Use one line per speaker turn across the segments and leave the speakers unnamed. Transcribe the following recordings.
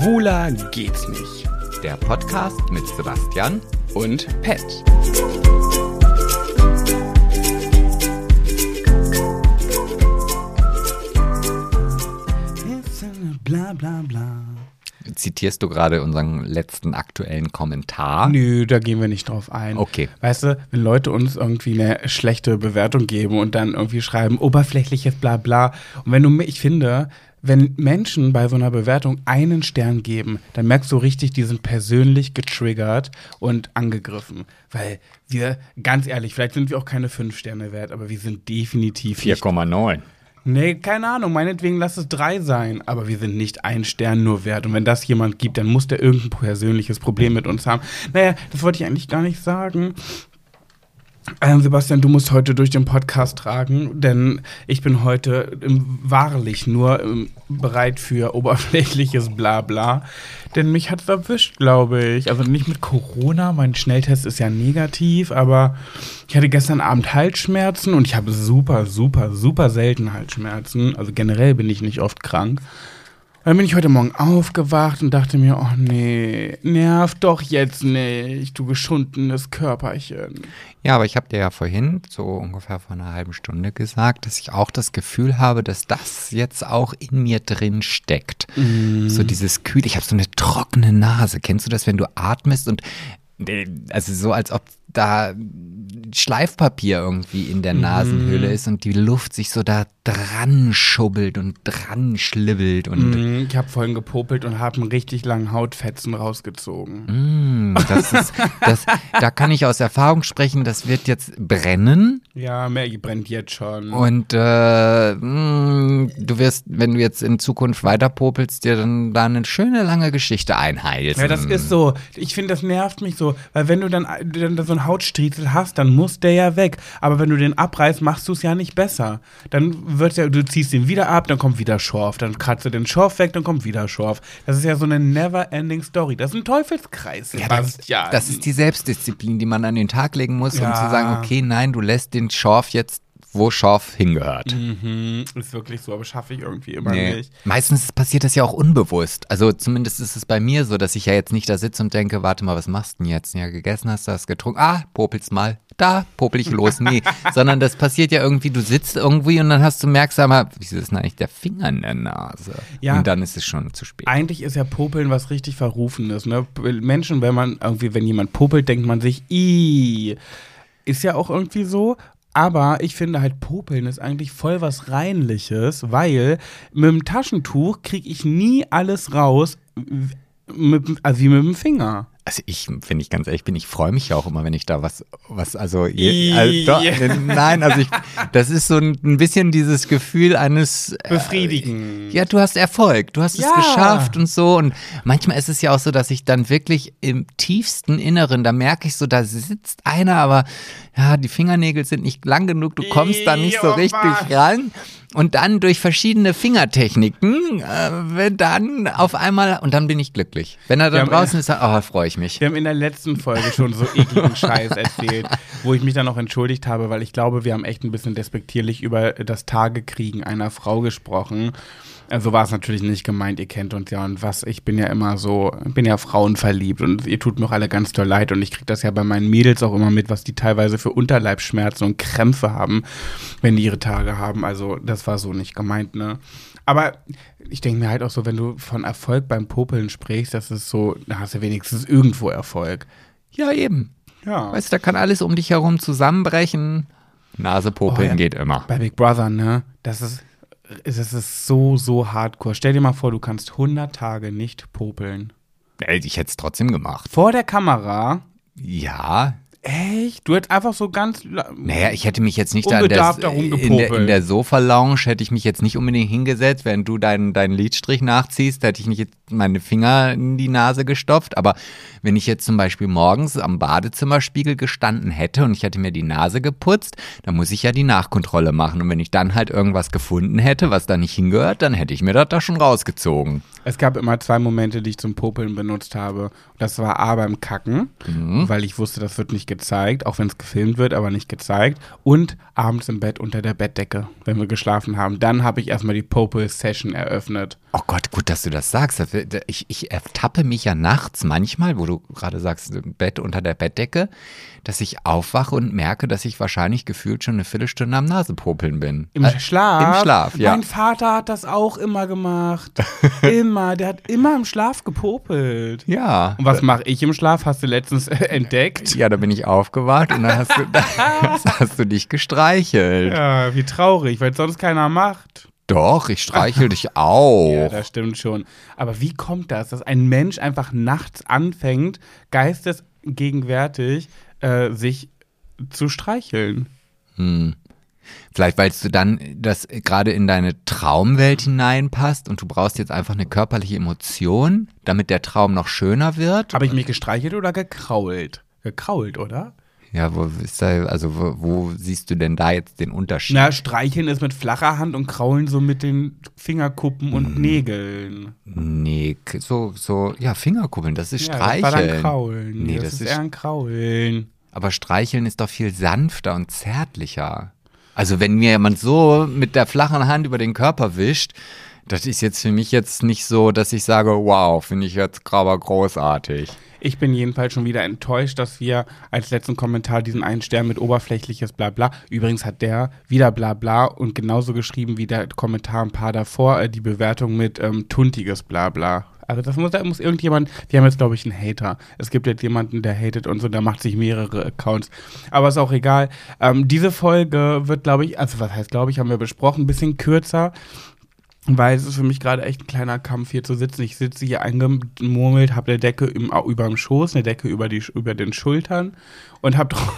Schwuler geht's nicht.
Der Podcast mit Sebastian
Und Pet. Bla bla bla.
Zitierst du gerade unseren letzten aktuellen Kommentar?
Nö, da gehen wir nicht drauf ein.
Okay.
Weißt du, wenn Leute uns irgendwie eine schlechte Bewertung geben und dann irgendwie schreiben, oberflächliches bla bla. Und wenn du, ich finde, wenn Menschen bei so einer Bewertung einen Stern geben, dann merkst du richtig, die sind persönlich getriggert und angegriffen. Weil wir, ganz ehrlich, vielleicht sind wir auch keine fünf Sterne wert, aber wir sind definitiv nicht
4,9.
Nee, keine Ahnung. Meinetwegen lass es drei sein. Aber wir sind nicht ein Stern nur wert. Und wenn das jemand gibt, dann muss der irgendein persönliches Problem mit uns haben. Naja, das wollte ich eigentlich gar nicht sagen. Ähm, Sebastian, du musst heute durch den Podcast tragen, denn ich bin heute ähm, wahrlich nur ähm, bereit für oberflächliches Blabla. Denn mich hat es erwischt, glaube ich. Also nicht mit Corona, mein Schnelltest ist ja negativ, aber ich hatte gestern Abend Halsschmerzen und ich habe super, super, super selten Halsschmerzen. Also generell bin ich nicht oft krank. Dann bin ich heute Morgen aufgewacht und dachte mir, oh nee, nerv doch jetzt nicht, du geschundenes Körperchen.
Ja, aber ich habe dir ja vorhin, so ungefähr vor einer halben Stunde gesagt, dass ich auch das Gefühl habe, dass das jetzt auch in mir drin steckt. So dieses Kühl, ich habe so eine trockene Nase. Kennst du das, wenn du atmest und äh, also so als ob da Schleifpapier irgendwie in der Nasenhöhle ist und die Luft sich so da dran schubbelt und dran schlibbelt und
Mhm, Ich habe vorhin gepopelt und habe einen richtig langen Hautfetzen rausgezogen.
Mm, das ist, das, da kann ich aus Erfahrung sprechen, das wird jetzt brennen
Ja, Maggie brennt jetzt schon.
und äh, mm, du wirst, wenn du jetzt in Zukunft weiter popelst, dir dann da eine schöne lange Geschichte einheilst.
Ja, das ist so. Ich finde, das nervt mich so. Weil wenn du dann, dann so einen Hautstriezel hast, dann muss der ja weg. Aber wenn du den abreißt, machst du es ja nicht besser. Dann wird ja, du ziehst ihn wieder ab, dann kommt wieder Schorf. Dann kratzt du den Schorf weg, dann kommt wieder Schorf. Das ist ja so eine never-ending Story. Das ist ein Teufelskreis,
Ja, das, das ist die Selbstdisziplin, die man an den Tag legen muss, um
Ja.
zu sagen, okay, nein, du lässt den Schorf jetzt, wo Schorf hingehört.
Mhm, ist wirklich so, aber schaffe ich irgendwie immer
Nee.
nicht.
Meistens passiert das ja auch unbewusst. Also zumindest ist es bei mir so, dass ich ja jetzt nicht da sitze und denke, warte mal, was machst du denn jetzt? Ja, gegessen hast du, hast getrunken. Ah, popelst mal. Da, popel ich los. Nee, sondern das passiert ja irgendwie, du sitzt irgendwie und dann hast du merkst, sag mal, wieso ist denn eigentlich der Finger in der Nase?
Ja.
Und dann ist es schon zu spät.
Eigentlich ist ja Popeln was richtig Verrufenes. Ne? Menschen, wenn man irgendwie, wenn jemand popelt, denkt man sich, i ist ja auch irgendwie so. Aber ich finde halt, Popeln ist eigentlich voll was Reinliches, weil mit dem Taschentuch kriege ich nie alles raus, mit, also wie mit dem Finger.
Also ich, finde ich ganz ehrlich bin, ich freue mich ja auch immer, wenn ich da was, was, also, je, also doch, äh, nein, also ich, das ist so ein, ein bisschen dieses Gefühl eines, äh,
Befriedigen.
Ja, du hast Erfolg, du hast
Ja.
es geschafft und so. Und manchmal ist es ja auch so, dass ich dann wirklich im tiefsten Inneren, da merke ich so, da sitzt einer, aber ja, die Fingernägel sind nicht lang genug, du kommst da nicht so
Ja,
richtig ran. Und dann durch verschiedene Fingertechniken, äh, wenn dann auf einmal, und dann bin ich glücklich. Wenn er dann
haben-
draußen ist, dann, oh, freue ich mich.
Wir haben in der letzten Folge schon so ekligen Scheiß erzählt, wo ich mich dann auch entschuldigt habe, weil ich glaube, wir haben echt ein bisschen despektierlich über das Tagekriegen einer Frau gesprochen. Also war es natürlich nicht gemeint, ihr kennt uns ja und was, ich bin ja immer so, bin ja frauenverliebt und ihr tut mir auch alle ganz doll leid und ich kriege das ja bei meinen Mädels auch immer mit, was die teilweise für Unterleibsschmerzen und Krämpfe haben, wenn die ihre Tage haben. Also das war so nicht gemeint, ne? Aber ich denke mir halt auch so, wenn du von Erfolg beim Popeln sprichst, das ist so, da hast du wenigstens irgendwo Erfolg.
Ja, eben.
Ja.
Weißt du, da kann alles um dich herum zusammenbrechen. Nase popeln
Oh, ja.
geht immer.
Bei Big Brother, ne? Das ist, das ist so, so hardcore. Stell dir mal vor, du kannst 100 Tage nicht popeln.
Ey, Ich hätte es trotzdem gemacht.
Vor der Kamera?
Ja.
Echt? Du hättest einfach so ganz.
Naja, ich hätte mich jetzt nicht da in der, in der, in der Sofa-Lounge, hätte ich mich jetzt nicht unbedingt hingesetzt, während du deinen deinen Lidstrich nachziehst, hätte ich nicht jetzt meine Finger in die Nase gestopft. Aber wenn ich jetzt zum Beispiel morgens am Badezimmerspiegel gestanden hätte und ich hätte mir die Nase geputzt, dann muss ich ja die Nachkontrolle machen. Und wenn ich dann halt irgendwas gefunden hätte, was da nicht hingehört, dann hätte ich mir das da schon rausgezogen.
Es gab immer zwei Momente, die ich zum Popeln benutzt habe. Das war A beim Kacken,
Mhm.
weil ich wusste, das wird nicht gezeigt, auch wenn es gefilmt wird, aber nicht gezeigt. Und abends im Bett unter der Bettdecke, wenn wir geschlafen haben. Dann habe ich erstmal die Popel-Session eröffnet.
Oh Gott, gut, dass du das sagst. Ich, ich ertappe mich ja nachts manchmal, wo du gerade sagst, im Bett unter der Bettdecke, dass ich aufwache und merke, dass ich wahrscheinlich gefühlt schon eine Viertelstunde am Nasepopeln bin.
Im
Äh,
Schlaf?
Im Schlaf, ja.
Mein Vater hat das auch immer gemacht. immer. Der hat immer im Schlaf gepopelt.
Ja.
Und was mache ich im Schlaf? Hast du letztens äh, entdeckt?
Ja, da bin ich aufgewacht und dann hast du, hast du dich gestreichelt.
Ja, wie traurig, weil es sonst keiner macht.
Doch, ich streichel dich auch.
Ja, das stimmt schon. Aber wie kommt das, dass ein Mensch einfach nachts anfängt, geistesgegenwärtig äh, sich zu streicheln?
Hm. Vielleicht, weil du dann das gerade in deine Traumwelt hineinpasst und du brauchst jetzt einfach eine körperliche Emotion, damit der Traum noch schöner wird.
Habe ich mich gestreichelt oder gekrault? Gekrault, oder?
Ja, wo ist da, also wo, wo siehst du denn da jetzt den Unterschied?
Na, streicheln ist mit flacher Hand und kraulen so mit den Fingerkuppen und
Mhm.
Nägeln.
Nee, so, so, ja, Fingerkuppeln, das ist
Ja,
Streicheln.
das war dann kraulen.
Nee,
das,
das
ist,
ist-
eher ein Kraulen.
Aber Streicheln ist doch viel sanfter und zärtlicher. Also wenn mir jemand so mit der flachen Hand über den Körper wischt, das ist jetzt für mich jetzt nicht so, dass ich sage, wow, finde ich jetzt aber großartig.
Ich bin jedenfalls schon wieder enttäuscht, dass wir als letzten Kommentar diesen einen Stern mit oberflächliches Blabla. Übrigens hat der wieder Blabla und genauso geschrieben wie der Kommentar ein paar davor, äh, die Bewertung mit ähm, tuntiges Blabla. Also das muss, da muss irgendjemand, wir haben jetzt glaube ich einen Hater. Es gibt jetzt jemanden, der hatet und so, der macht sich mehrere Accounts. Aber ist auch egal. Ähm, diese Folge wird glaube ich, also was heißt glaube ich, haben wir besprochen, ein bisschen kürzer. Weil es ist für mich gerade echt ein kleiner Kampf hier zu sitzen. Ich sitze hier eingemurmelt, habe eine Decke im, über dem Schoß, eine Decke über, die, über den Schultern und habe tr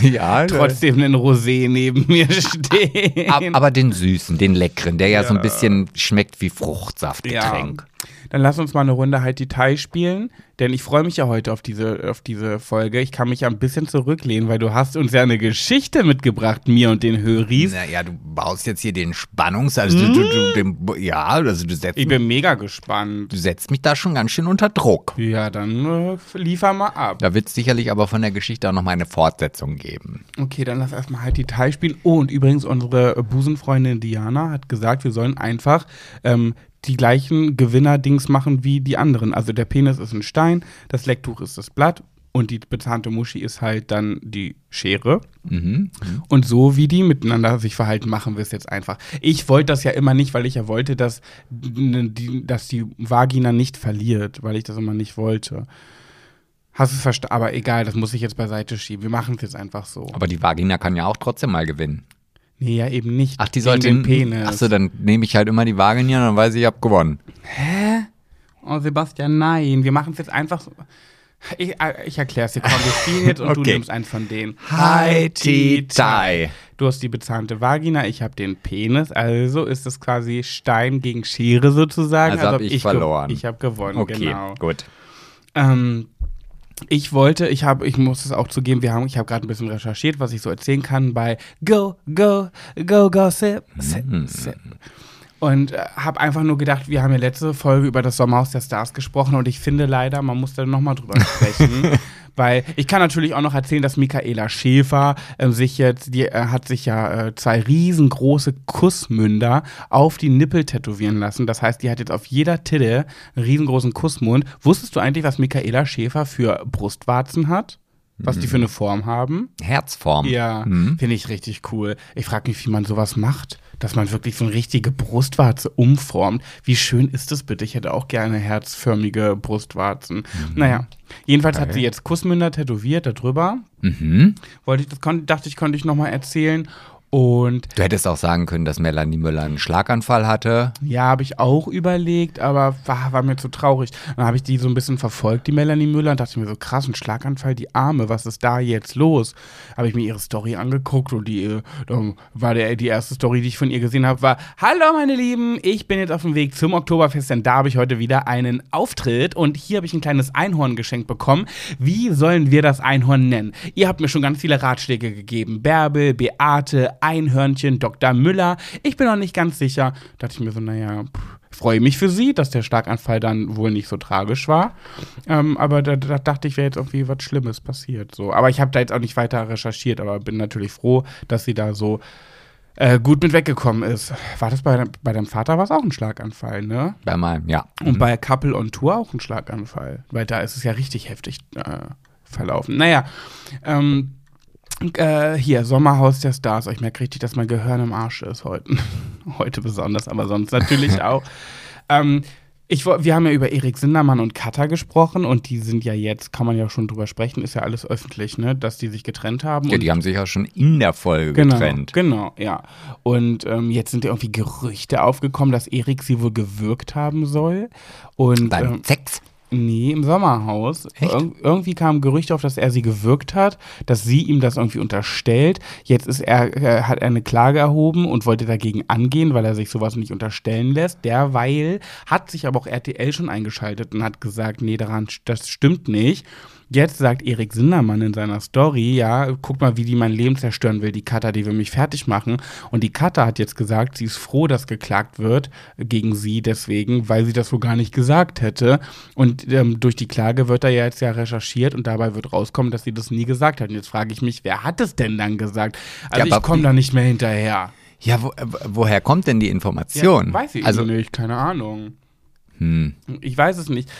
ja,
trotzdem einen Rosé neben mir stehen.
Ab, aber den süßen, den leckeren, der ja, so ein
Ja.
bisschen schmeckt wie Fruchtsaftgetränk.
Dann lass uns mal eine Runde halt Detail spielen, denn ich freue mich ja heute auf diese, auf diese Folge. Ich kann mich ja ein bisschen zurücklehnen, weil du hast uns ja eine Geschichte mitgebracht, mir und den Höris.
Naja, du baust jetzt hier den Spannungs... Also du, du, du, den, ja, also du setzt,
Ich bin mega gespannt.
du setzt mich da schon ganz schön unter Druck.
Ja, dann äh, liefer mal ab.
Da wird es sicherlich aber von der Geschichte auch noch mal eine Fortsetzung geben.
Okay, dann lass erstmal halt Detail spielen. Oh, und übrigens, unsere Busenfreundin Diana hat gesagt, wir sollen einfach ähm, die gleichen Gewinner-Dings machen wie die anderen. Also der Penis ist ein Stein, das Lecktuch ist das Blatt und die bezahnte Muschi ist halt dann die Schere.
Mhm.
Und so wie die miteinander sich verhalten, machen wir es jetzt einfach. Ich wollte das ja immer nicht, weil ich ja wollte, dass die, dass die Vagina nicht verliert, weil ich das immer nicht wollte. Hast du es verstanden? Aber egal, das muss ich jetzt beiseite schieben. Wir machen es jetzt einfach so.
Aber die Vagina kann ja auch trotzdem mal gewinnen.
Nee, ja eben nicht.
Ach, die sollte
den Penis.
Achso, dann nehme ich halt immer die Vagina und dann weiß ich, ich habe gewonnen.
Oh, Sebastian, nein. Wir machen es jetzt einfach so. Ich, äh, ich erkläre es dir. Komm, wir spielen jetzt und du
Okay.
nimmst einen von denen.
Hi, Ti, Tai.
Du hast die bezahnte Vagina, ich habe den Penis. Also ist es quasi Stein gegen Schere sozusagen.
Also hab
ob
ich
ge-
verloren.
Ich habe gewonnen,
Okay,
genau.
gut.
Ähm, ich wollte, ich habe, ich muss es auch zugeben, wir haben, ich habe gerade ein bisschen recherchiert, was ich so erzählen kann bei Go, Go, Go, Go, Sip, Sip,
Mm.
Sip. Und äh, habe einfach nur gedacht, wir haben ja letzte Folge über das Sommerhaus der Stars gesprochen und ich finde leider, man muss da nochmal drüber sprechen. Weil ich kann natürlich auch noch erzählen, dass Michaela Schäfer ähm, sich jetzt, die äh, hat sich ja äh, zwei riesengroße Kussmünder auf die Nippel tätowieren lassen. Das heißt, die hat jetzt auf jeder Titte einen riesengroßen Kussmund. Wusstest du eigentlich, was Michaela Schäfer für Brustwarzen hat? Was die für eine Form haben?
Herzform.
Ja,
Mhm.
finde ich richtig cool. Ich frage mich, wie man sowas macht, dass man wirklich so eine richtige Brustwarze umformt. Wie schön ist das bitte? Ich hätte auch gerne herzförmige Brustwarzen. Naja, jedenfalls hat
Okay.
sie jetzt Kussmünder tätowiert darüber.
Mhm.
Wollte ich, das dachte ich, konnte ich nochmal erzählen. Und
Du hättest auch sagen können, dass Melanie Müller einen Schlaganfall hatte.
ja, habe ich auch überlegt, aber war, war mir zu traurig. Dann habe ich die so ein bisschen verfolgt, die Melanie Müller, und dachte mir so, krass, ein Schlaganfall, die Arme, was ist da jetzt los? Habe ich mir ihre Story angeguckt und die äh, dann war der, die erste Story, die ich von ihr gesehen habe, war, hallo meine Lieben, ich bin jetzt auf dem Weg zum Oktoberfest, denn da habe ich heute wieder einen Auftritt und hier habe ich ein kleines Einhorn geschenkt bekommen. Wie sollen wir das Einhorn nennen? Ihr habt mir schon ganz viele Ratschläge gegeben. Bärbel, Beate, Einhörnchen, Dr. Müller. Ich bin noch nicht ganz sicher. Da dachte ich mir so, naja, freue mich für sie, dass der Schlaganfall dann wohl nicht so tragisch war. Ähm, aber da, da, dachte ich, wäre jetzt irgendwie was Schlimmes passiert. So. Aber ich habe da jetzt auch nicht weiter recherchiert, aber bin natürlich froh, dass sie da so äh, gut mit weggekommen ist. War das bei, bei deinem Vater war es auch ein Schlaganfall, ne?
Bei meinem, ja.
Und mhm. bei Couple on Tour auch ein Schlaganfall. Weil da ist es ja richtig heftig äh, verlaufen. Naja, ähm, äh, hier, Sommerhaus der Stars. Ich merke richtig, dass mein Gehirn im Arsch ist heute. heute besonders, aber sonst natürlich auch. ähm, ich, wir haben ja über Erik Sindermann und Katha gesprochen und die sind ja jetzt, kann man ja schon drüber sprechen, ist ja alles öffentlich, ne, dass die sich getrennt haben.
Ja, die haben sich ja schon in der Folge
genau,
getrennt.
Genau, ja. Und ähm, jetzt sind ja irgendwie Gerüchte aufgekommen, dass Erik sie wohl gewürgt haben soll. Und,
Beim
ähm,
Sex?
Nee, im Sommerhaus. Ir irgendwie kamen Gerüchte auf, dass er sie gewürgt hat, dass sie ihm das irgendwie unterstellt. Jetzt ist er, er hat er eine Klage erhoben und wollte dagegen angehen, weil er sich sowas nicht unterstellen lässt. Derweil hat sich aber auch RTL schon eingeschaltet und hat gesagt, nee, daran, das stimmt nicht. Jetzt sagt Erik Sindermann in seiner Story, ja, guck mal, wie die mein Leben zerstören will, die Cutter, die will mich fertig machen. Und die Cutter hat jetzt gesagt, sie ist froh, dass geklagt wird gegen sie deswegen, weil sie das so gar nicht gesagt hätte. Und ähm, durch die Klage wird er ja jetzt ja recherchiert und dabei wird rauskommen, dass sie das nie gesagt hat. Und jetzt frage ich mich, wer hat es denn dann gesagt? Also ja, ich komme da nicht mehr hinterher.
Ja, wo, äh, woher kommt denn die Information?
Ja, weiß ich also, nicht, keine Ahnung. Hm. Ich weiß es nicht.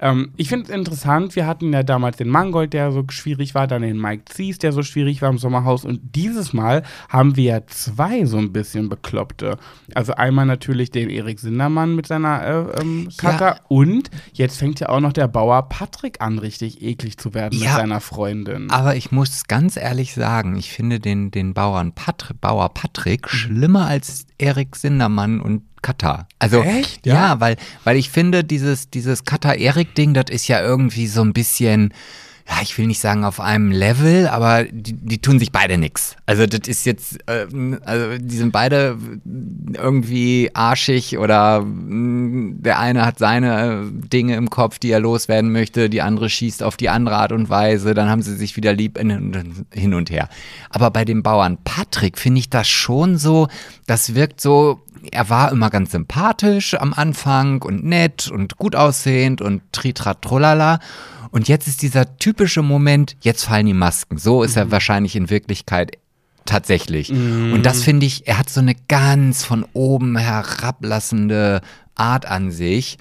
Ähm, ich finde es interessant, wir hatten ja damals den Mangold, der so schwierig war, dann den Mike Zies, der so schwierig war im Sommerhaus und dieses Mal haben wir ja zwei so ein bisschen Bekloppte. Also einmal natürlich den Erik Sindermann mit seiner äh, ähm, Kata ja. und jetzt fängt ja auch noch der Bauer Patrick an, richtig eklig zu werden ja, mit seiner Freundin.
Aber ich muss ganz ehrlich sagen, ich finde den, den Bauern Patri Bauer Patrick schlimmer als Erik Sindermann und Katar. Also
Echt?
Ja, ja weil, weil ich finde, dieses, dieses Katar-Erik-Ding, das ist ja irgendwie so ein bisschen ja, ich will nicht sagen auf einem Level, aber die, die tun sich beide nix. Also das ist jetzt, äh, also die sind beide irgendwie arschig oder mh, der eine hat seine Dinge im Kopf, die er loswerden möchte, die andere schießt auf die andere Art und Weise, dann haben sie sich wieder lieb in, hin und her. Aber bei dem Bauern Patrick finde ich das schon so, das wirkt so, er war immer ganz sympathisch am Anfang und nett und gut aussehend und tritrat trolala. Und jetzt ist dieser typische Moment, jetzt fallen die Masken. So ist er mhm. wahrscheinlich in Wirklichkeit tatsächlich. Mhm. Und das finde ich, er hat so eine ganz von oben herablassende Art an sich,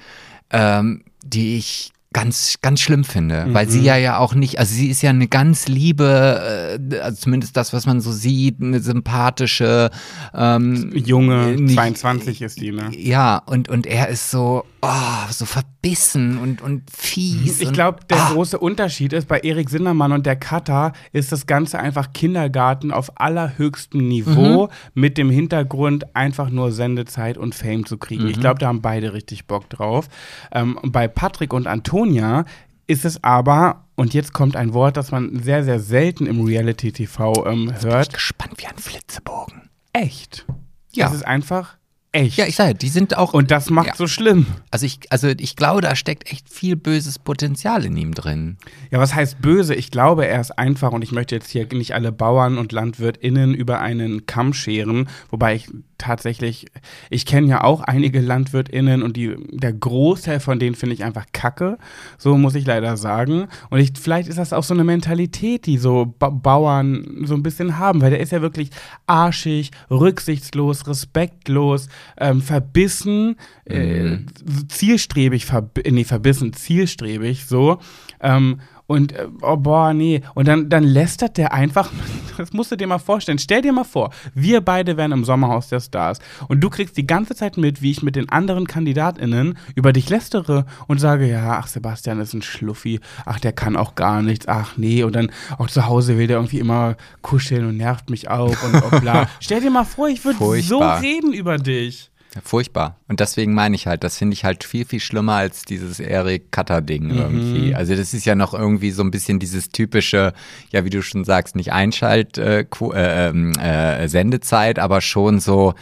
ähm, die ich ganz, ganz schlimm finde, mhm. weil sie mhm. ja ja auch nicht, also sie ist ja eine ganz liebe, äh, also zumindest das, was man so sieht, eine sympathische
ähm, junge, nicht, 22 ist die, ne?
Ja, und, und er ist so, oh, so verbissen und, und fies.
Ich glaube, der oh. große Unterschied ist, bei Erik Sinnermann und der Cutter ist das Ganze einfach Kindergarten auf allerhöchstem Niveau mhm. mit dem Hintergrund, einfach nur Sendezeit und Fame zu kriegen. Mhm. Ich glaube, da haben beide richtig Bock drauf. Ähm, bei Patrick und Antonia ist es aber, und jetzt kommt ein Wort, das man sehr, sehr selten im Reality-TV ähm, hört. Bin ich
gespannt wie ein Flitzebogen.
Echt?
Ja.
Es ist einfach echt.
Ja, ich sage, die sind auch.
Und das macht ja. so schlimm.
Also ich, also ich glaube, da steckt echt viel böses Potenzial in ihm drin.
Ja, was heißt böse? Ich glaube, er ist einfach, und ich möchte jetzt hier nicht alle Bauern und LandwirtInnen über einen Kamm scheren, wobei ich tatsächlich, ich kenne ja auch einige LandwirtInnen und die, der Großteil von denen finde ich einfach kacke. So muss ich leider sagen. Und ich, vielleicht ist das auch so eine Mentalität, die so ba Bauern so ein bisschen haben, weil der ist ja wirklich arschig, rücksichtslos, respektlos, ähm, verbissen, äh, mhm. äh, zielstrebig, verb nee, verbissen, zielstrebig, so. Ähm, und, äh, oh boah, nee. Und dann, dann lästert der einfach, das musst du dir mal vorstellen. Stell dir mal vor, wir beide wären im Sommerhaus der Stars. Und du kriegst die ganze Zeit mit, wie ich mit den anderen KandidatInnen über dich lästere und sage, ja, ach, Sebastian ist ein Schluffi. Ach, der kann auch gar nichts. Ach, nee. Und dann auch zu Hause will der irgendwie immer kuscheln und nervt mich auch und oh, bla. Stell dir mal vor, ich würde so reden über dich.
Furchtbar. Und deswegen meine ich halt, das finde ich halt viel, viel schlimmer als dieses Eric Cutter-Ding mhm. irgendwie. Also das ist ja noch irgendwie so ein bisschen dieses typische, ja, wie du schon sagst, nicht Einschalt, äh, äh, ähm, äh, Sendezeit, aber schon so,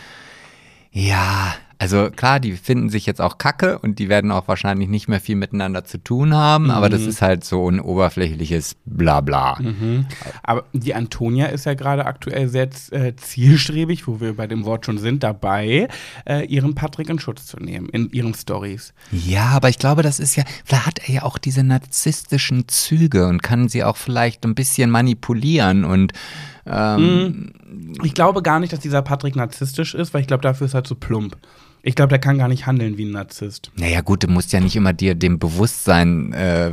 ja, Also klar, die finden sich jetzt auch kacke und die werden auch wahrscheinlich nicht mehr viel miteinander zu tun haben, aber das ist halt so ein oberflächliches Blabla.
Aber die Antonia ist ja gerade aktuell sehr äh, zielstrebig, wo wir bei dem Wort schon sind, dabei, äh, ihren Patrick in Schutz zu nehmen in ihren Stories.
Ja, aber ich glaube, das ist ja, vielleicht hat er ja auch diese narzisstischen Züge und kann sie auch vielleicht ein bisschen manipulieren und ähm,
Ich glaube gar nicht, dass dieser Patrick narzisstisch ist, weil ich glaube, dafür ist er zu plump. Ich glaube, der kann gar nicht handeln wie ein Narzisst.
Naja, gut, du musst ja nicht immer dir dem Bewusstsein äh,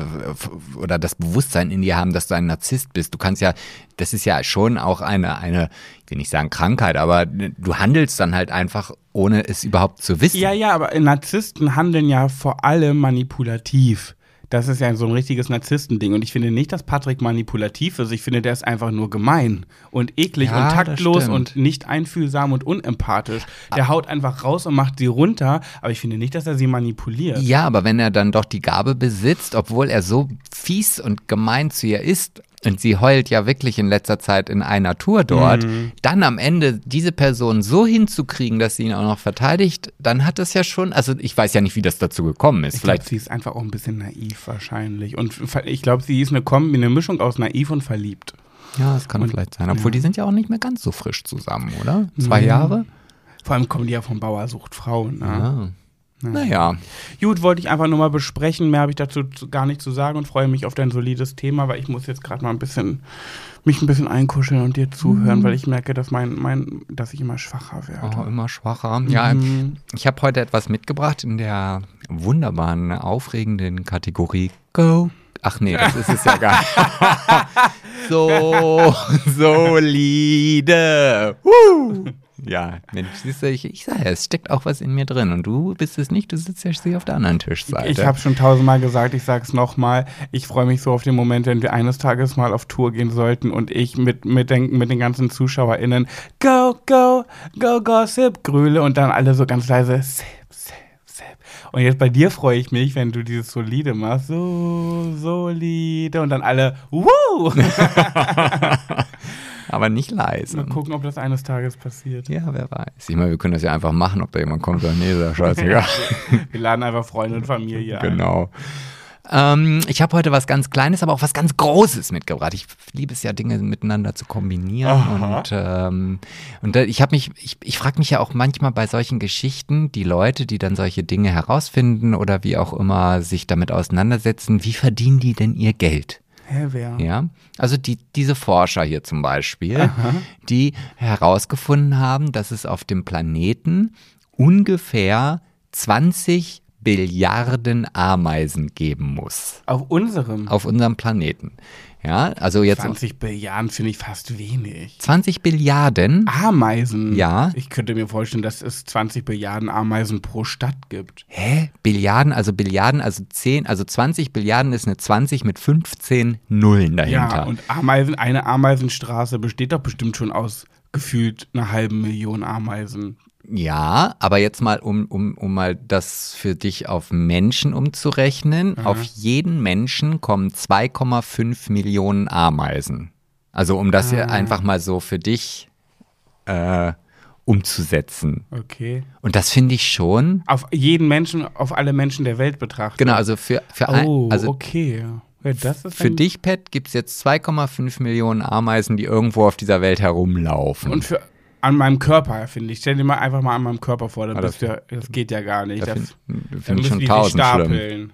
oder das Bewusstsein in dir haben, dass du ein Narzisst bist. Du kannst ja, das ist ja schon auch eine, eine, ich will nicht sagen Krankheit, aber du handelst dann halt einfach, ohne es überhaupt zu wissen.
Ja, ja, aber Narzissten handeln ja vor allem manipulativ. Das ist ja so ein richtiges Narzisstending. Und ich finde nicht, dass Patrick manipulativ ist. Ich finde, der ist einfach nur gemein und eklig
Ja,
und taktlos und nicht einfühlsam und unempathisch. Der haut einfach raus und macht sie runter. Aber ich finde nicht, dass er sie manipuliert.
Ja, aber wenn er dann doch die Gabe besitzt, obwohl er so fies und gemein zu ihr ist, und sie heult ja wirklich in letzter Zeit in einer Tour dort,
Mhm.
dann am Ende diese Person so hinzukriegen, dass sie ihn auch noch verteidigt, dann hat das ja schon, also ich weiß ja nicht, wie das dazu gekommen ist.
Ich glaube, sie ist einfach auch ein bisschen naiv wahrscheinlich. Und ich glaube, sie ist eine, Kombi, eine Mischung aus naiv und verliebt.
ja, das kann
Und-
vielleicht sein. Obwohl,
ja.
die sind ja auch nicht mehr ganz so frisch zusammen, oder? Zwei
Ja.
Jahre?
Vor allem kommen die ja vom Bauer sucht Frau. Ne?
Ja. Naja,
Gut, wollte ich einfach nur mal besprechen. Mehr habe ich dazu zu, gar nicht zu sagen und freue mich auf dein solides Thema, weil ich muss jetzt gerade mal ein bisschen mich ein bisschen einkuscheln und dir zuhören,
Mhm.
weil ich merke, dass mein, mein, dass ich immer schwacher werde.
oh, immer schwacher. Ja,
Mhm.
Ich habe heute etwas mitgebracht in der wunderbaren, aufregenden Kategorie Go. Ach nee, das ist es ja gar nicht. so solide. Woo. Ja, Mensch, siehst du, ich, ich sage ja, es steckt auch was in mir drin und du bist es nicht, du sitzt ja hier auf der anderen Tischseite.
Ich habe schon tausendmal gesagt, ich sage es nochmal. Ich freue mich so auf den Moment, wenn wir eines Tages mal auf Tour gehen sollten und ich mit, mit, den, mit den ganzen ZuschauerInnen Go, go, go, gossip grühle und dann alle so ganz leise Sip, Sip, Sip. Und jetzt bei dir freue ich mich, wenn du dieses Solide machst. So solide. Und dann alle Woo!
Aber nicht leise.
Mal gucken, ob das eines Tages passiert.
Ja, wer weiß. Ich meine, wir können das ja einfach machen, ob da jemand kommt oder nee, ist ja scheißegal.
Wir laden einfach Freunde und Familie ein.
Genau. Ähm, ich habe heute was ganz Kleines, aber auch was ganz Großes mitgebracht. Ich liebe es ja, Dinge miteinander zu kombinieren.
Aha.
Und, ähm, und da, ich habe mich, ich, ich frage mich ja auch manchmal bei solchen Geschichten, die Leute, die dann solche Dinge herausfinden oder wie auch immer sich damit auseinandersetzen, wie verdienen die denn ihr Geld?
Hä, wer?
Ja, also die, diese Forscher hier zum Beispiel, die herausgefunden haben, dass es auf dem Planeten ungefähr 20 Billiarden Ameisen geben muss.
Auf unserem.
Auf unserem Planeten. Ja, also jetzt
20 Billiarden finde ich fast wenig.
20 Billiarden.
Ameisen.
Ja.
Ich könnte mir vorstellen, dass es 20 Billiarden Ameisen pro Stadt gibt.
Hä? Billiarden, also Billiarden, also 10, also 20 Billiarden ist eine 20 mit 15 Nullen dahinter.
Ja, und Ameisen, eine Ameisenstraße besteht doch bestimmt schon aus gefühlt einer halben Million Ameisen.
Ja, aber jetzt mal, um, um, um mal das für dich auf Menschen umzurechnen. Auf jeden Menschen kommen 2,5 Millionen Ameisen. Also um das hier einfach mal so für dich äh, umzusetzen.
Okay.
Und das finde ich schon,
Auf jeden Menschen, auf alle Menschen der Welt betrachtet.
genau, also für, für,
Oh,
ein, also
okay. Ja,
für dich, Pat, gibt es jetzt 2,5 Millionen Ameisen, die irgendwo auf dieser Welt herumlaufen.
Und für an meinem Körper, finde ich. Stell dir mal einfach mal an meinem Körper vor, dann
Ah, das-
du, das geht ja gar nicht.
da
Das,
finde
dann
find ich schon tausend schlimm.
stapeln.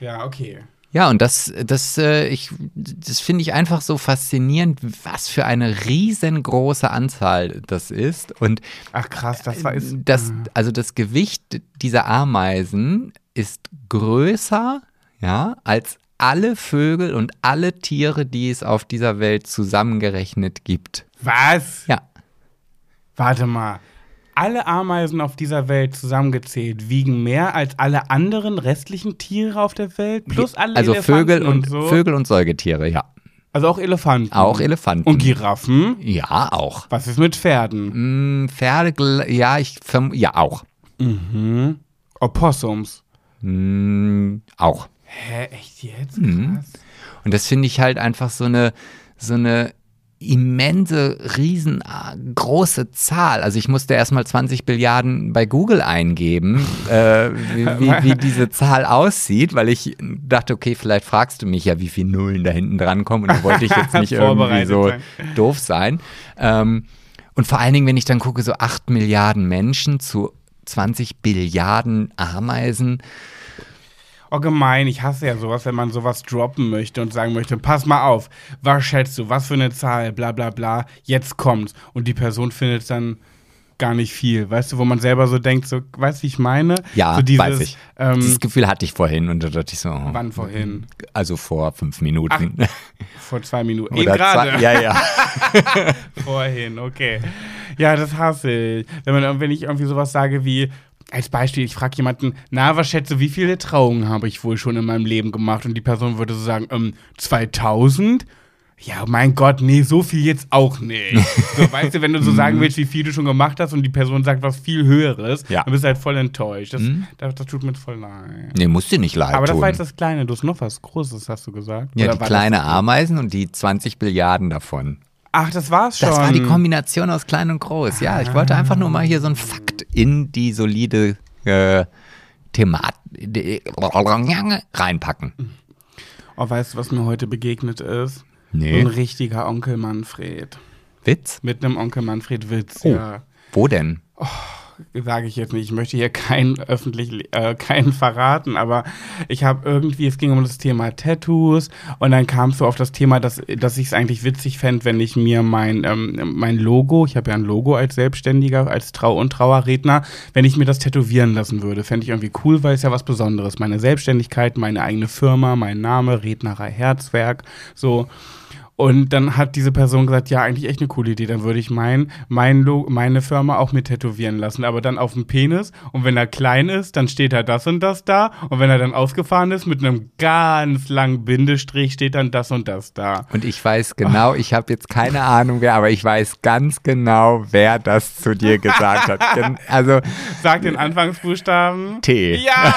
Ja, okay.
Ja, und das, das, äh, ich, das finde ich einfach so faszinierend, was für eine riesengroße Anzahl das ist. Und
Ach krass, das war ist.
das, also das Gewicht dieser Ameisen ist größer, ja, als alle Vögel und alle Tiere, die es auf dieser Welt zusammengerechnet gibt.
Was?
Ja.
Warte mal. Alle Ameisen auf dieser Welt zusammengezählt wiegen mehr als alle anderen restlichen Tiere auf der Welt, plus alle
also
Elefanten
Vögel und,
so.
Vögel und Säugetiere, ja.
Also auch Elefanten.
Auch Elefanten.
Und Giraffen?
Ja, auch.
Was ist mit Pferden?
Mm, Pferde, ja, ich ja auch.
Mhm. Opossums.
Mm, auch.
Hä, echt jetzt?
Mhm.
Krass.
Und das finde ich halt einfach so eine, so eine immense, riesengroße Zahl. Also ich musste erstmal 20 Billiarden bei Google eingeben, äh, wie, wie, wie, diese Zahl aussieht, weil ich dachte, okay, vielleicht fragst du mich ja, wie viele Nullen da hinten dran kommen und da wollte ich jetzt nicht irgendwie so sein. doof sein. Ähm, und vor allen Dingen, wenn ich dann gucke, so 8 Milliarden Menschen zu 20 Billiarden Ameisen.
Oh, gemein, ich hasse ja sowas, wenn man sowas droppen möchte und sagen möchte, pass mal auf, was schätzt du, was für eine Zahl, bla bla bla, jetzt kommt's. Und die Person findet dann gar nicht viel, weißt du, wo man selber so denkt, so, weißt du, wie ich meine?
Ja,
so
dieses, weiß ich. Ähm, Dieses Gefühl hatte ich vorhin und da dachte ich so. Oh,
wann vorhin?
Also vor fünf Minuten.
Ach, vor zwei Minuten.
Eben gerade. Ja, ja.
vorhin, okay. Ja, das hasse ich. Wenn, man, wenn ich irgendwie sowas sage wie, als Beispiel, ich frage jemanden, na, was schätze, wie viele Trauungen habe ich wohl schon in meinem Leben gemacht? Und die Person würde so sagen, ähm, 2000? Ja, mein Gott, nee, so viel jetzt auch nicht. So, weißt du, wenn du so sagen mhm. willst, wie viel du schon gemacht hast und die Person sagt was viel Höheres, ja. dann bist du halt voll enttäuscht. Das, mhm. das, das, tut mir voll leid.
Nee, musst dir nicht leid
Aber
das
war jetzt das Kleine. Du hast noch was Großes, hast du gesagt.
Ja, Oder die kleine Ameisen und die 20 Billiarden davon.
Ach, das war's schon.
Das war die Kombination aus klein und groß. Ja, ich wollte einfach nur mal hier so einen Fakt in die solide äh, Thematik reinpacken.
Oh, weißt du, was mir heute begegnet ist?
Nee.
Ein richtiger Onkel Manfred.
Witz?
Mit einem Onkel Manfred Witz,
oh.
ja.
Wo denn?
Oh, sage ich jetzt nicht. Ich möchte hier keinen öffentlich, äh, keinen verraten, aber ich habe irgendwie, es ging um das Thema Tattoos und dann kam so auf das Thema, dass, dass ich es eigentlich witzig fände, wenn ich mir mein, ähm, mein Logo, ich habe ja ein Logo als Selbstständiger, als Trau- und Trauerredner, wenn ich mir das tätowieren lassen würde. Fände ich irgendwie cool, weil es ja was Besonderes. Meine Selbstständigkeit, meine eigene Firma, mein Name, Rednerei Herzwerk, so. Und dann hat diese Person gesagt, ja, eigentlich echt eine coole Idee. Dann würde ich mein, mein meine Firma auch mit tätowieren lassen, aber dann auf dem Penis. Und wenn er klein ist, dann steht da das und das da. Und wenn er dann ausgefahren ist, mit einem ganz langen Bindestrich steht dann das und das da.
Und ich weiß genau, ich habe jetzt keine Ahnung wer, aber ich weiß ganz genau, wer das zu dir gesagt hat. Also
Sag den Anfangsbuchstaben.
T.
Ja.